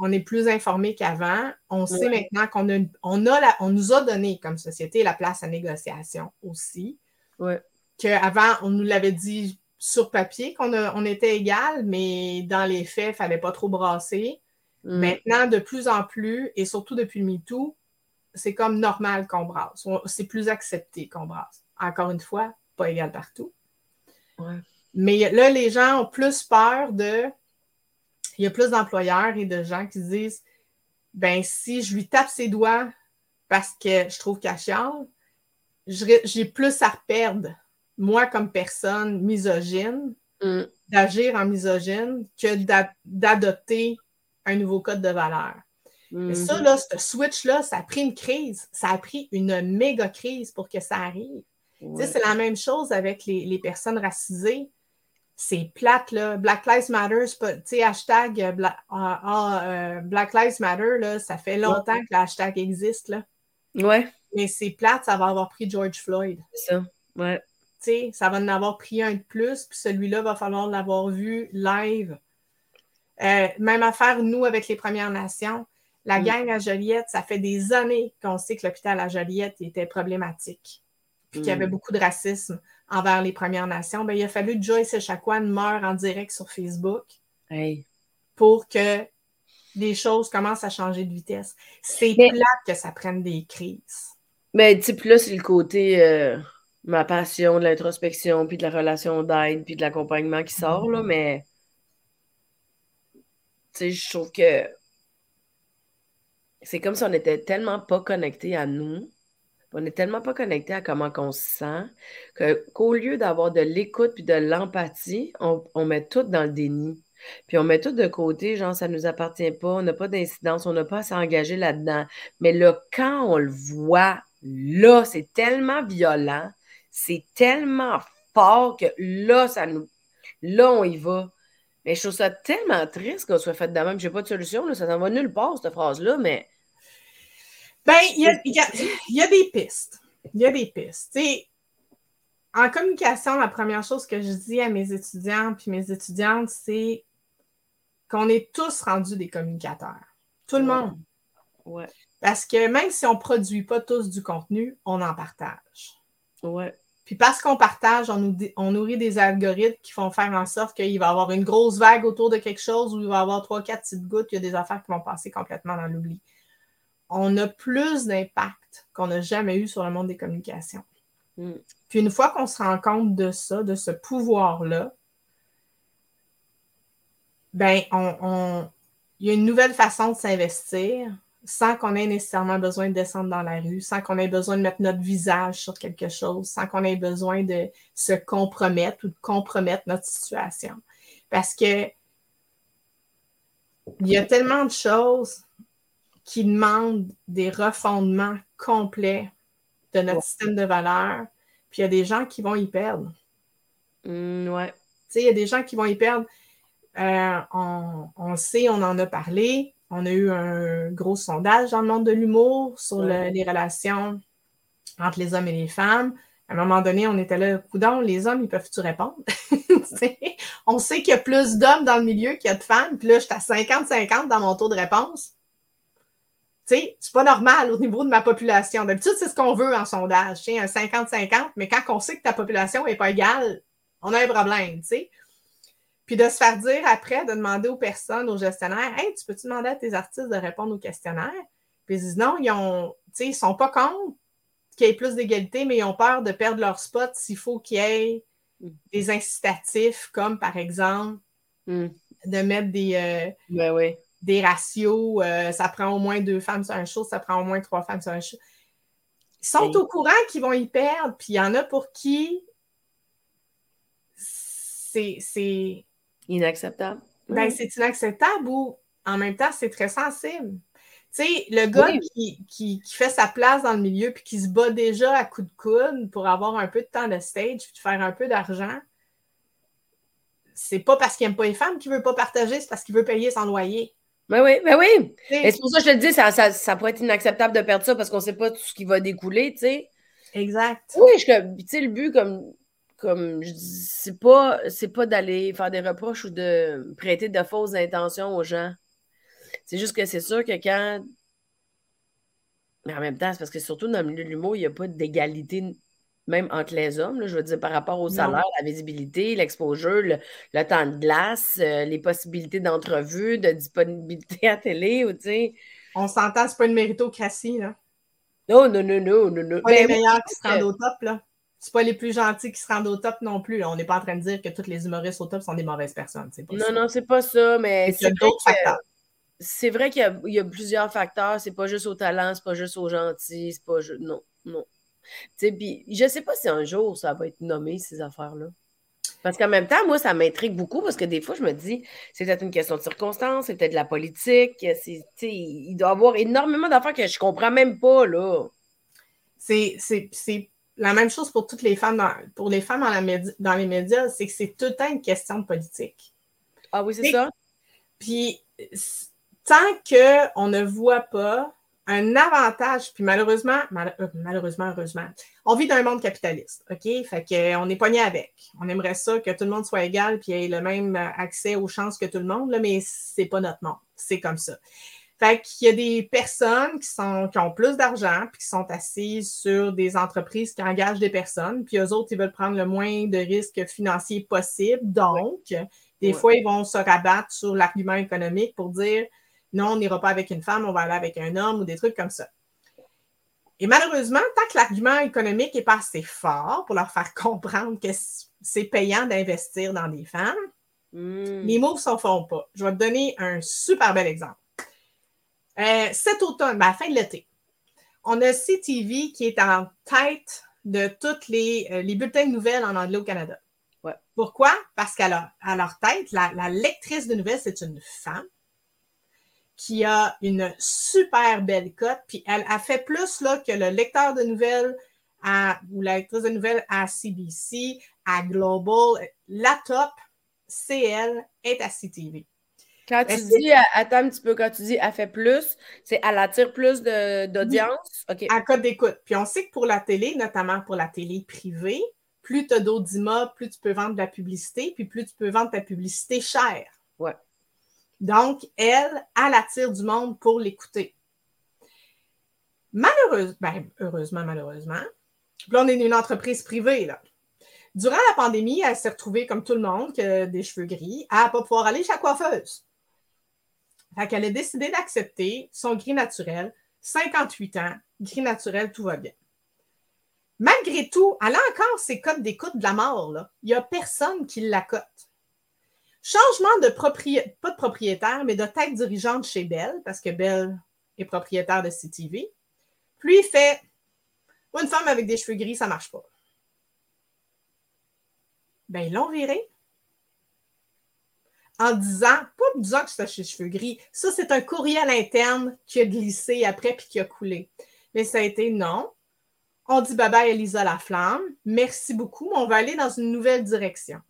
On est, plus informé qu'avant. On sait maintenant qu'on a, on a on nous a donné comme société la place à négociation aussi. Ouais qu'avant, on nous l'avait dit sur papier qu'on on était égal, mais dans les faits, il ne fallait pas trop brasser. Mm. Maintenant, de plus en plus, et surtout depuis le MeToo, c'est comme normal qu'on brasse. C'est plus accepté qu'on brasse. Encore une fois, pas égal partout. Mais là, les gens ont plus peur de. Il y a plus d'employeurs et de gens qui disent ben si je lui tape ses doigts parce que je trouve qu'elle chiale, j'ai plus à perdre moi, comme personne misogyne, mm. d'agir en misogyne que d'adopter un nouveau code de valeur. Mais ça, là, ce switch-là, ça a pris une crise. Ça a pris une méga crise pour que ça arrive. C'est la même chose avec les, personnes racisées. C'est plate, là. Black Lives Matter, hashtag euh, ah, ah, euh, Black, Lives Matter, là, ça fait longtemps que le hashtag existe, là. Ouais. Mais c'est plate, ça va avoir pris George Floyd. C'est ça, ouais ça va en avoir pris un de plus, puis celui-là va falloir l'avoir vu live. Euh, même affaire, nous, avec les Premières Nations. La mm. gang à Joliette, ça fait des années qu'on sait que l'hôpital à Joliette était problématique, puis qu'il y avait mm. beaucoup de racisme envers les Premières Nations. Ben, il a fallu que Joyce Echaquan meure en direct sur Facebook pour que les choses commencent à changer de vitesse. C'est plate que ça prenne des crises. Mais, tu là, c'est le côté. Euh, ma passion de l'introspection, puis de la relation d'aide, puis de l'accompagnement qui sort, là, mais tu sais, je trouve que c'est comme si on était tellement pas connecté à nous, on est tellement pas connecté à comment on se sent, qu'au lieu d'avoir de l'écoute puis de l'empathie, on, on, met tout dans le déni. Puis on met tout de côté, genre ça nous appartient pas, on n'a pas d'incidence, on n'a pas à s'engager là-dedans. Mais là, quand on le voit, là, c'est tellement violent, c'est tellement fort que là, ça nous. Là, on y va. Mais je trouve ça tellement triste qu'on soit fait de même. J'ai pas de solution, là, ça s'en va nulle part, cette phrase-là, mais. Ben, il y a, y a, des pistes. Il y a des pistes. en communication, la première chose que je dis à mes étudiants puis mes étudiantes, c'est qu'on est tous rendus des communicateurs. Tout le monde. Ouais. Parce que même si on ne produit pas tous du contenu, on en partage. Ouais. Puis parce qu'on partage, on, on, nourrit des algorithmes qui font faire en sorte qu'il va y avoir une grosse vague autour de quelque chose où il va y avoir trois, quatre petites gouttes, il y a des affaires qui vont passer complètement dans l'oubli. On a plus d'impact qu'on n'a jamais eu sur le monde des communications. Mm. Puis une fois qu'on se rend compte de ça, de ce pouvoir-là, ben, on, il y a une nouvelle façon de s'investir sans qu'on ait nécessairement besoin de descendre dans la rue, sans qu'on ait besoin de mettre notre visage sur quelque chose, sans qu'on ait besoin de se compromettre ou de compromettre notre situation. Parce que il y a tellement de choses qui demandent des refondements complets de notre système de valeurs, puis il y a des gens qui vont y perdre. Mmh, ouais. Tu sais, il y a des gens qui vont y perdre. Euh, on, on, sait, on en a parlé. On a eu un gros sondage dans le monde de l'humour sur les relations entre les hommes et les femmes. À un moment donné, on était là, coudon, les hommes, ils peuvent-tu répondre? on sait qu'il y a plus d'hommes dans le milieu qu'il y a de femmes, puis là, j'étais à 50-50 dans mon taux de réponse. Tu sais, c'est pas normal au niveau de ma population. D'habitude, c'est ce qu'on veut en sondage, tu un 50-50, mais quand on sait que ta population n'est pas égale, on a un problème, tu sais. Puis de se faire dire après, de demander aux personnes, aux gestionnaires, Hey, tu peux-tu demander à tes artistes de répondre au questionnaire? Puis ils disent non, ils ont, ils sont pas contre qu'il y ait plus d'égalité, mais ils ont peur de perdre leur spot s'il faut qu'il y ait des incitatifs, comme par exemple hmm. de mettre des, euh, ben des ratios, euh, ça prend au moins deux femmes sur un show, ça prend au moins trois femmes sur un show. Ils sont au courant qu'ils vont y perdre, puis il y en a pour qui c'est Inacceptable. Ben, c'est inacceptable ou en même temps, c'est très sensible. Tu sais, le gars qui, qui, fait sa place dans le milieu puis qui se bat déjà à coups de coude pour avoir un peu de temps de stage puis faire un peu d'argent, c'est pas parce qu'il n'aime pas les femmes qu'il veut pas partager, c'est parce qu'il veut payer son loyer. Ben oui, ben oui. Et c'est pour ça que je te dis, ça, ça, ça, pourrait être inacceptable de perdre ça parce qu'on ne sait pas tout ce qui va découler, tu sais. Exact. Oui, tu sais, le but, comme comme je dis, c'est pas, c'est pas d'aller faire des reproches ou de prêter de fausses intentions aux gens. C'est juste que c'est sûr que quand. Mais en même temps, c'est parce que surtout dans le milieu de l'humour, il n'y a pas d'égalité, même entre les hommes. je veux dire, par rapport au salaire, la visibilité, l'exposure, le, temps de glace, euh, les possibilités d'entrevue, de disponibilité à télé, ou tu sais. On s'entend, c'est pas une méritocratie, là. Non, non, non, non, non, non. Pas les meilleurs qui se rendent au top, là c'est pas les plus gentils qui se rendent au top non plus. On n'est pas en train de dire que tous les humoristes au top sont des mauvaises personnes. Pas non, non, c'est pas ça, mais c'est d'autres facteurs. C'est vrai qu'il y, a plusieurs facteurs. C'est pas juste au talent, c'est pas juste au gentil, c'est pas juste. Non, non. Puis je sais pas si un jour ça va être nommé, ces affaires-là. Parce qu'en même temps, moi, ça m'intrigue beaucoup parce que des fois, je me dis, c'est peut-être une question de circonstance, c'est peut-être de la politique. Il doit y avoir énormément d'affaires que je comprends même pas, là. C'est la même chose pour toutes les femmes, dans, pour les femmes dans, les médias, c'est que c'est tout le temps une question de politique. Ah oui, c'est ça? Puis, tant qu'on ne voit pas un avantage, puis malheureusement, euh, malheureusement, heureusement, on vit dans un monde capitaliste, OK? Fait qu'on est pogné avec. On aimerait ça que tout le monde soit égal puis ait le même accès aux chances que tout le monde, là, mais c'est pas notre monde. C'est comme ça. Fait qu'il y a des personnes qui, sont, qui ont plus d'argent puis qui sont assises sur des entreprises qui engagent des personnes, puis eux autres, ils veulent prendre le moins de risques financiers possible. Donc, des fois, ils vont se rabattre sur l'argument économique pour dire non, on n'ira pas avec une femme, on va aller avec un homme ou des trucs comme ça. Et malheureusement, tant que l'argument économique n'est pas assez fort pour leur faire comprendre que c'est payant d'investir dans des femmes, Hmm. les moves ne s'en font pas. Je vais te donner un super bel exemple. Euh, cet automne, ben, à la fin de l'été, on a CTV qui est en tête de tous les, euh, les bulletins de nouvelles en anglais au Canada. Ouais. Pourquoi? Parce qu'à leur, à leur tête, la, la lectrice de nouvelles, c'est une femme qui a une super belle cote, puis elle a fait plus là, que le lecteur de nouvelles à, ou la lectrice de nouvelles à CBC, à Global. La top, c'est elle, est à CTV. Quand tu dis, attends un petit peu, quand tu dis elle fait plus, c'est elle attire plus d'audience? OK. à code d'écoute. Puis on sait que pour la télé, notamment pour la télé privée, plus tu as d'audimat, plus tu peux vendre de la publicité, puis plus tu peux vendre ta publicité chère. Ouais. Donc, elle, elle attire du monde pour l'écouter. Malheureusement, ben, heureusement, malheureusement, là, on est une entreprise privée, là. Durant la pandémie, elle s'est retrouvée, comme tout le monde, que des cheveux gris, à ne pas pouvoir aller chez la coiffeuse. Fait qu'elle a décidé d'accepter son gris naturel, 58 ans, gris naturel, tout va bien. Malgré tout, elle a encore ses codes d'écoute de la mort. Là. Il n'y a personne qui la cote. Changement de propriétaire, pas de propriétaire, mais de tête dirigeante chez Bell, parce que Bell est propriétaire de CTV. Puis il fait une femme avec des cheveux gris, ça ne marche pas. Ben, ils l'ont viré. En disant, pas en disant que c'était ses cheveux gris, ça, c'est un courriel interne qui a glissé après puis qui a coulé. Mais ça a été non. On dit bye bye Elisa Laflamme. Merci beaucoup, on va aller dans une nouvelle direction.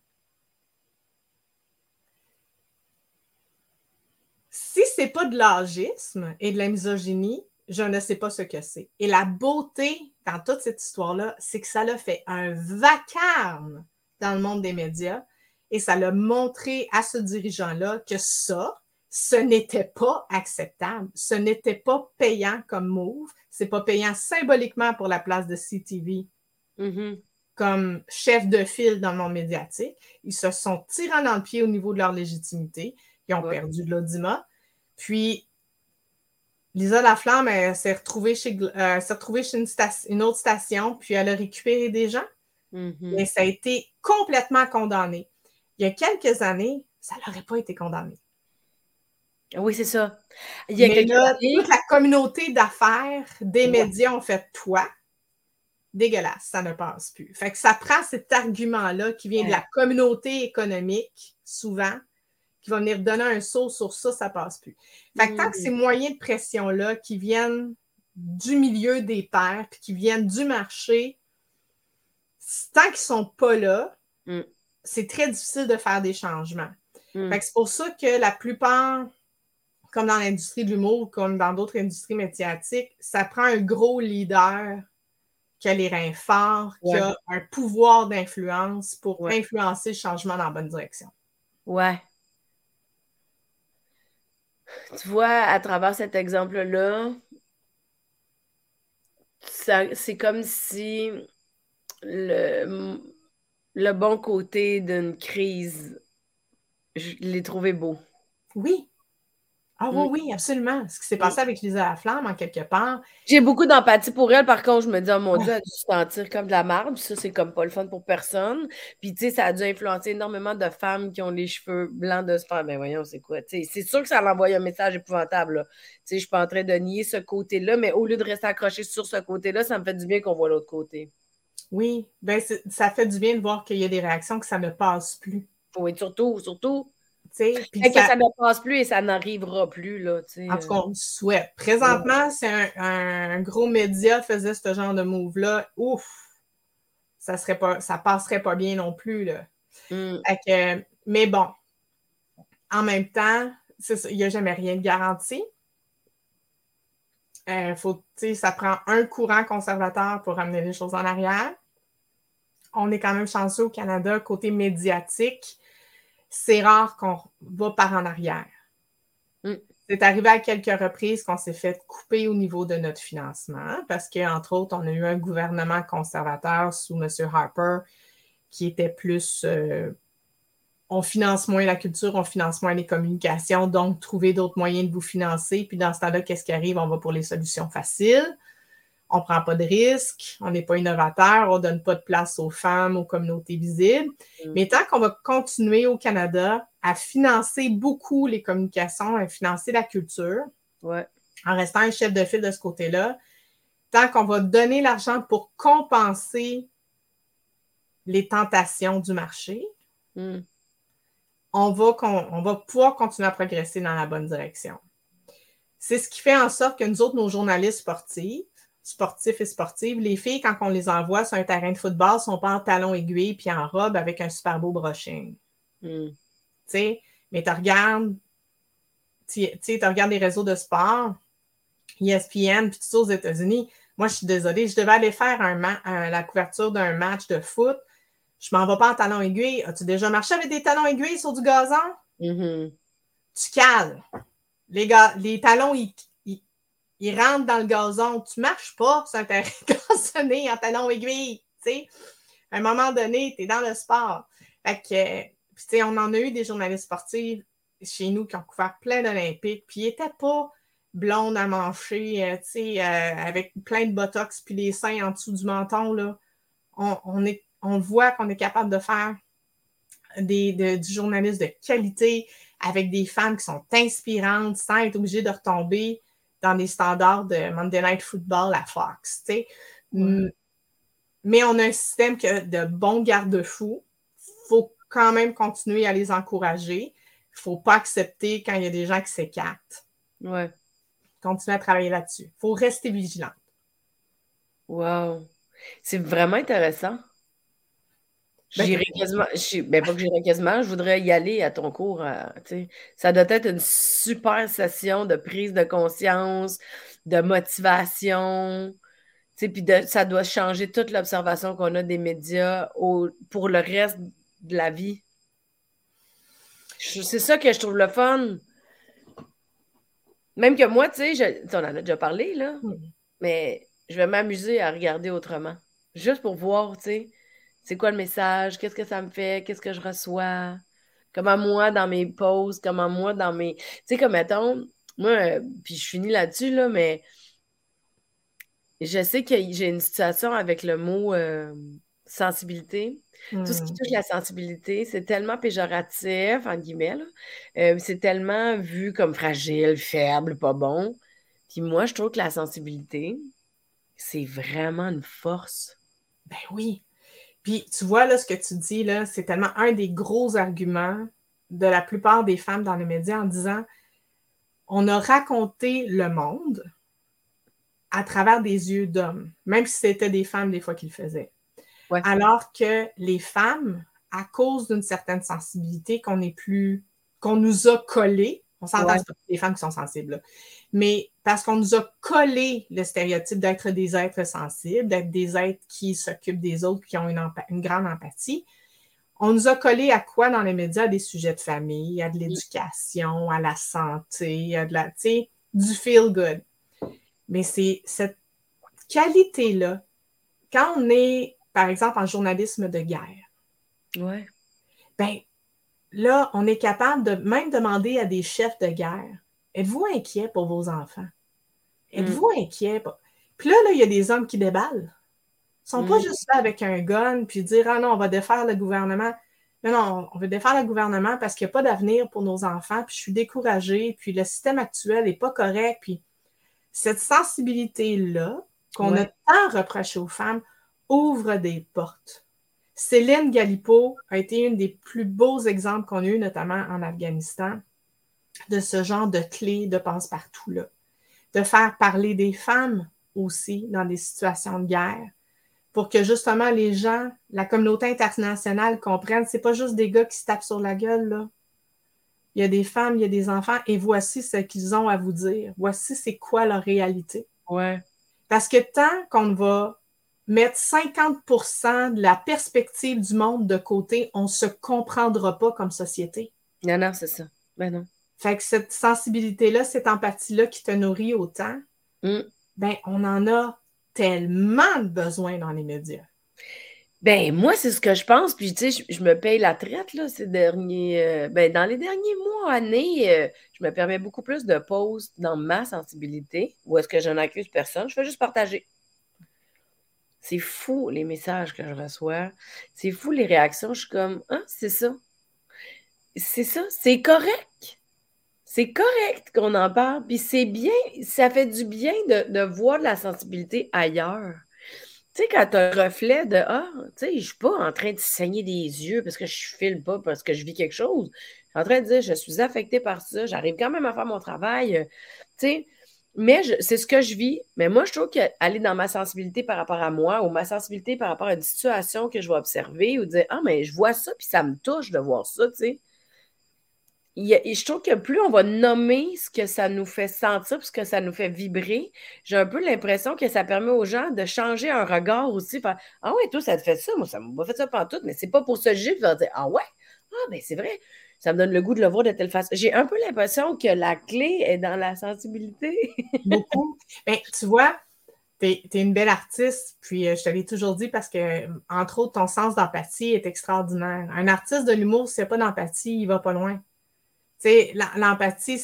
Si c'est pas de l'âgisme et de la misogynie, je ne sais pas ce que c'est. Et la beauté dans toute cette histoire-là, c'est que ça l'a fait un vacarme dans le monde des médias et ça l'a montré à ce dirigeant-là que ça, ce n'était pas acceptable. Ce n'était pas payant comme move. C'est pas payant symboliquement pour la place de CTV Mhm. comme chef de file dans le monde médiatique. Ils se sont tirés dans le pied au niveau de leur légitimité. Ils ont Ouais. perdu de l'audimat. Puis, Lisa Laflamme, elle s'est retrouvée chez, euh, retrouvée chez une, autre station, puis elle a récupéré des gens. Mhm. Et ça a été complètement condamné. Il y a quelques années, ça n'aurait pas été condamné. Oui, c'est ça. Il y a Mais quelques là, années- toute la communauté d'affaires des Ouais. médias ont fait toi. Dégueulasse, ça ne passe plus. Fait que ça prend cet argument-là qui vient de la communauté économique, souvent, qui va venir donner un saut sur ça, ça passe plus. Fait que tant que Mhm. ces moyens de pression-là qui viennent du milieu des pairs, puis qui viennent du marché, tant qu'ils sont pas là, Mm. C'est très difficile de faire des changements. Mm. Que c'est pour ça que la plupart, comme dans l'industrie de l'humour, comme dans d'autres industries médiatiques, ça prend un gros leader qui a les reins forts, qui a un pouvoir d'influence pour Ouais. influencer le changement dans la bonne direction. Ouais. Tu vois, à travers cet exemple-là, c'est comme si le, le bon côté d'une crise, je l'ai trouvé beau. Oui. Ah oui, Mm. oui, absolument. Ce qui s'est passé avec Lisa Laflamme, en quelque part, J'ai beaucoup d'empathie pour elle, par contre, je me dis, oh mon Dieu, elle a dû se sentir comme de la puis ça, c'est comme pas le fun pour personne. Puis, tu sais, ça a dû influencer énormément de femmes qui ont les cheveux blancs de se faire, ben voyons, c'est quoi, tu sais, c'est sûr que ça l'envoie un message épouvantable. Tu sais, je suis pas en train de nier ce côté-là, mais au lieu de rester accroché sur ce côté-là, ça me fait du bien qu'on voit l'autre côté. Oui, ben, ça fait du bien de voir qu'il y a des réactions que ça ne passe plus. Oui, surtout, surtout, fait que ça- ça ne passe plus et ça n'arrivera plus, là. En tout cas, on le souhaite. Présentement, c'est un, un gros média faisait ce genre de move-là. Ouf! Ça serait pas, ça passerait pas bien non plus, là. euh, mm, que, mais bon, en même temps, ça, il n'y a jamais rien de garanti. Euh, faut, tu sais, ça prend un courant conservateur pour amener les choses en arrière. On est quand même chanceux au Canada, côté médiatique. C'est rare qu'on va par en arrière. Mm. C'est arrivé à quelques reprises qu'on s'est fait couper au niveau de notre financement parce qu'entre autres, on a eu un gouvernement conservateur sous M. Harper qui était plus euh, on finance moins la culture, on finance moins les communications, donc trouver d'autres moyens de vous financer. Puis dans ce temps-là, qu'est-ce qui arrive? On va pour les solutions faciles. on ne prend pas de risques, on n'est pas innovateur, on ne donne pas de place aux femmes, aux communautés visibles. Mm. Mais tant qu'on va continuer au Canada à financer beaucoup les communications, à financer la culture, en restant un chef de file de ce côté-là, tant qu'on va donner l'argent pour compenser les tentations du marché, mm. On, va, on va pouvoir continuer à progresser dans la bonne direction. C'est ce qui fait en sorte que nous autres, nos journalistes sportifs, sportifs et sportives, les filles, quand on les envoie sur un terrain de football, sont pas en talons aiguilles puis en robe avec un super beau brushing. Mm. mais tu regardes, tu regardes les réseaux de sport, ESPN, puis tout ça aux États-Unis. Moi, je suis désolée, je devais aller faire un la couverture d'un match de foot. Je m'en vais pas en talons aiguilles. As-tu déjà marché avec des talons aiguilles sur du gazon? Mm-hmm. Tu cales. Les, les talons, ils, il rentre dans le gazon. Tu ne marches pas sur un terrain gazonné en talons aiguilles. À un moment donné, tu es dans le sport. Fait que, on en a eu des journalistes sportifs chez nous qui ont couvert plein d'Olympiques, puis ils n'étaient pas blondes à mancher, euh, euh, avec plein de botox puis les seins en dessous du menton. Là. On, est, on voit qu'on est capable de faire des, du journalisme de qualité avec des femmes qui sont inspirantes sans être obligées de retomber dans les standards de Monday Night Football à Fox. Mais on a un système de bons garde-fous. Il faut quand même continuer à les encourager. Il ne faut pas accepter quand il y a des gens qui s'écartent. Ouais. Continuer à travailler là-dessus. Il faut rester vigilant. Wow. C'est vraiment intéressant. Ben, j'irai quasiment, ben pas que j'irai quasiment, je voudrais y aller à ton cours. Euh, ça doit être une super session de prise de conscience, de motivation. Puis ça doit changer toute l'observation qu'on a des médias pour le reste de la vie. C'est ça que je trouve le fun. Même que moi, tu sais, on en a déjà parlé, là, mais je vais m'amuser à regarder autrement. Juste pour voir, tu sais c'est quoi le message, qu'est-ce que ça me fait, qu'est-ce que je reçois, comment moi dans mes pauses, comment moi dans mes. Tu sais, comme mettons, moi, euh, puis je finis là-dessus, là, mais je sais que j'ai une situation avec le mot euh, sensibilité. Tout ce qui hmm. touche la sensibilité, c'est tellement péjoratif, en guillemets, euh, c'est tellement vu comme fragile, faible, pas bon. Puis moi, je trouve que la sensibilité, c'est vraiment une force. Ben oui. Puis tu vois, là, ce que tu dis, là, c'est tellement un des gros arguments de la plupart des femmes dans les médias en disant on a raconté le monde à travers des yeux d'hommes, même si c'était des femmes des fois qui le faisaient. Alors que les femmes, à cause d'une certaine sensibilité qu'on est plus, qu'on nous a collé, on s'entend ouais. les femmes qui sont sensibles, mais parce qu'on nous a collé le stéréotype d'être des êtres sensibles, d'être des êtres qui s'occupent des autres, qui ont une, grande empathie. On nous a collé à quoi dans les médias? des sujets de famille, à de l'éducation, à la santé, à de la, du feel good. Mais c'est cette qualité-là, quand on est, par exemple, en journalisme de guerre, ouais. ben là, on est capable de même demander à des chefs de guerre Êtes-vous inquiet pour vos enfants? Êtes-vous mm. inquiet? Puis là, il y a des hommes qui déballent. Ils ne sont pas mm. juste là avec un gun puis dire Ah non, on va défaire le gouvernement. Non, non, on veut défaire le gouvernement parce qu'il n'y a pas d'avenir pour nos enfants, puis je suis découragée, puis le système actuel n'est pas correct. Puis cette sensibilité-là, qu'on a tant reproché aux femmes, ouvre des portes. Céline Galipo a été une des plus beaux exemples qu'on a eu, notamment en Afghanistan de ce genre de clés de passe-partout-là. De faire parler des femmes aussi dans des situations de guerre pour que justement les gens, la communauté internationale comprennent, c'est pas juste des gars qui se tapent sur la gueule, là. Il y a des femmes, il y a des enfants, et voici ce qu'ils ont à vous dire. Voici c'est quoi leur réalité. Ouais. Parce que tant qu'on va mettre 50% de la perspective du monde de côté, on ne se comprendra pas comme société. Non, non, c'est ça. Ben non. Fait que cette sensibilité-là, cette empathie-là qui te nourrit autant, mm. ben, on en a tellement besoin dans les médias. Ben, moi, c'est ce que je pense. Puis, tu sais, je, me paye la traite, là, ces derniers. Euh, ben, dans les derniers mois, années, euh, je me permets beaucoup plus de pauses dans ma sensibilité. Ou est-ce que je n'accuse personne? Je fais juste partager. C'est fou les messages que je reçois. C'est fou les réactions. Je suis comme, ah, c'est ça. C'est ça. C'est correct. C'est correct qu'on en parle. Puis c'est bien, ça fait du bien de, voir de la sensibilité ailleurs. Tu sais, quand tu as un reflet de Ah, tu sais, je suis pas en train de saigner des yeux parce que je file pas, parce que je vis quelque chose. Je suis en train de dire Je suis affectée par ça, j'arrive quand même à faire mon travail. Tu sais, mais c'est ce que je vis. Mais moi, je trouve qu'aller dans ma sensibilité par rapport à moi ou ma sensibilité par rapport à une situation que je vais observer ou dire Ah, mais je vois ça, puis ça me touche de voir ça, tu sais je trouve que plus on va nommer ce que ça nous fait sentir, ce que ça nous fait vibrer, j'ai un peu l'impression que ça permet aux gens de changer un regard aussi. ah ouais, toi, ça te fait ça, moi, ça m'a fait ça pendant tout, mais c'est pas pour se juger, dire Ah ouais, ah ben c'est vrai, ça me donne le goût de le voir de telle façon. J'ai un peu l'impression que la clé est dans la sensibilité. Beaucoup. Ben, tu vois, tu es, une belle artiste, puis euh, je te l'ai toujours dit parce que, entre autres, ton sens d'empathie est extraordinaire. Un artiste de l'humour, s'il n'y a pas d'empathie, il va pas loin l'empathie,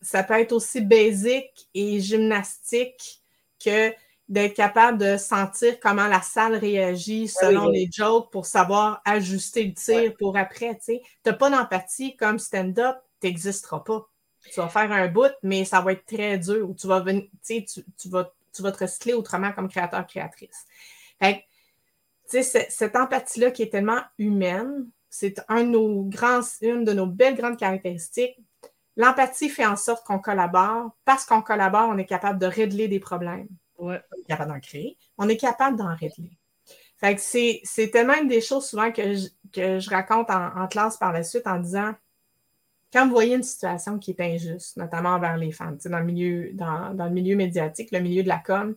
ça peut être aussi basique et gymnastique que d'être capable de sentir comment la salle réagit selon les jokes pour savoir ajuster le tir pour après. Tu n'as pas d'empathie comme stand-up, tu n'existeras pas. Tu vas faire un bout, mais ça va être très dur. Tu vas, venir, tu, tu, vas, tu vas te recycler autrement comme créateur-créatrice. cette empathie-là qui est tellement humaine, c'est un de nos grands, une de nos belles grandes caractéristiques. L'empathie fait en sorte qu'on collabore. Parce qu'on collabore, on est capable de régler des problèmes. On est capable d'en créer. On est capable d'en régler. Fait que c'est tellement une des choses souvent que je, que je raconte en, classe par la suite en disant quand vous voyez une situation qui est injuste, notamment envers les femmes, dans le milieu, dans, dans, le milieu médiatique, le milieu de la com,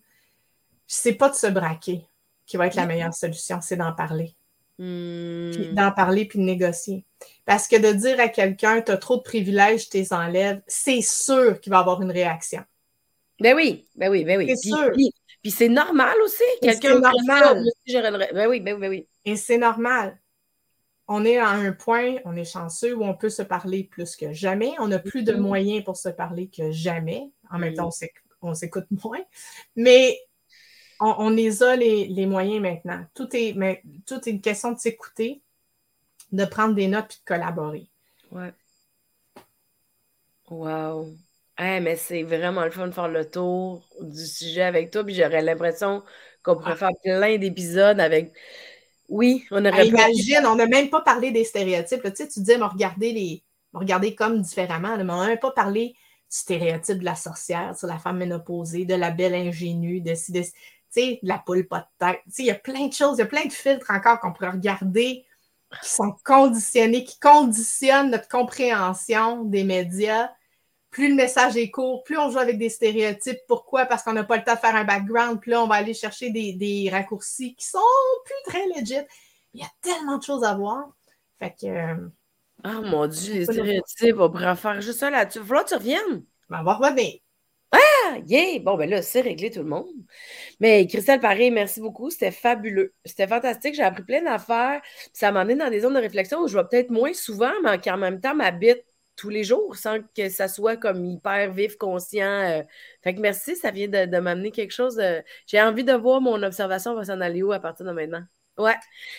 c'est pas de se braquer qui va être la meilleure solution, c'est d'en parler. Hmm. d'en parler puis de négocier. Parce que de dire à quelqu'un, tu as trop de privilèges, tu les enlèves, c'est sûr qu'il va avoir une réaction. Ben oui, ben oui, ben oui. C'est sûr. Puis, c'est normal aussi. Quelqu'un normal? ben oui, ben oui, ben oui. Et c'est normal. On est à un point, on est chanceux, où on peut se parler plus que jamais. On n'a plus de moyens pour se parler que jamais. En même temps, on s'écoute moins. Mais on, les a les, moyens maintenant. Tout est, mais, tout est une question de s'écouter, de prendre des notes puis de collaborer. Ouais. Wow. Mais c'est vraiment le fun de faire le tour du sujet avec toi. Puis j'aurais l'impression qu'on pourrait ah. faire plein d'épisodes avec. Oui, on aurait Imagine, on n'a même pas parlé des stéréotypes. Tu sais, tu disais, mais regardez les. Regarder comme différemment, mais on n'a même pas parlé du stéréotype de la sorcière, sur la femme ménopausée, de la belle ingénue, de, de, sais, la poule pas de tête. Il y a plein de choses, il y a plein de filtres encore qu'on pourrait regarder qui sont conditionnés, qui conditionnent notre compréhension des médias. Plus le message est court, plus on joue avec des stéréotypes. Pourquoi? Parce qu'on n'a pas le temps de faire un background. Puis là, on va aller chercher des, raccourcis qui sont plus très legit. Il y a tellement de choses à voir. Fait que. Euh, ah mon Dieu, les stéréotypes, on pourrait faire juste ça là-dessus. Que tu reviennes. Ben, on va revenir. Ah, yeah! Bon, ben là, c'est réglé tout le monde. Mais Christelle, pareil, merci beaucoup. C'était fabuleux. C'était fantastique. J'ai appris plein d'affaires. Ça m'a amené dans des zones de réflexion où je vais peut-être moins souvent, mais qui en même temps m'habite tous les jours sans que ça soit comme hyper vif, conscient. Euh. Fait que merci, ça vient de, m'amener quelque chose. J'ai envie de voir mon observation va s'en aller où à partir de maintenant? Ouais,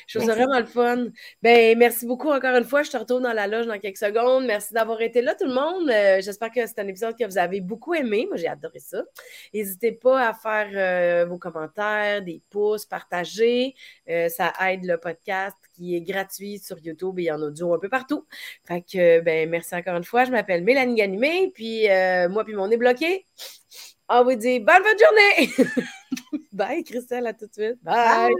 je trouve ça vraiment le fun. Ben, merci beaucoup encore une fois. Je te retourne dans la loge dans quelques secondes. Merci d'avoir été là, tout le monde. Euh, j'espère que c'est un épisode que vous avez beaucoup aimé. Moi, j'ai adoré ça. N'hésitez pas à faire euh, vos commentaires, des pouces, partager. Euh, ça aide le podcast qui est gratuit sur YouTube et en audio un peu partout. Fait que, ben, merci encore une fois. Je m'appelle Mélanie Ganimé, puis moi, puis mon nez bloqué. On vous dit bonne, bonne journée! Bye, Christelle, à tout de suite. Bye.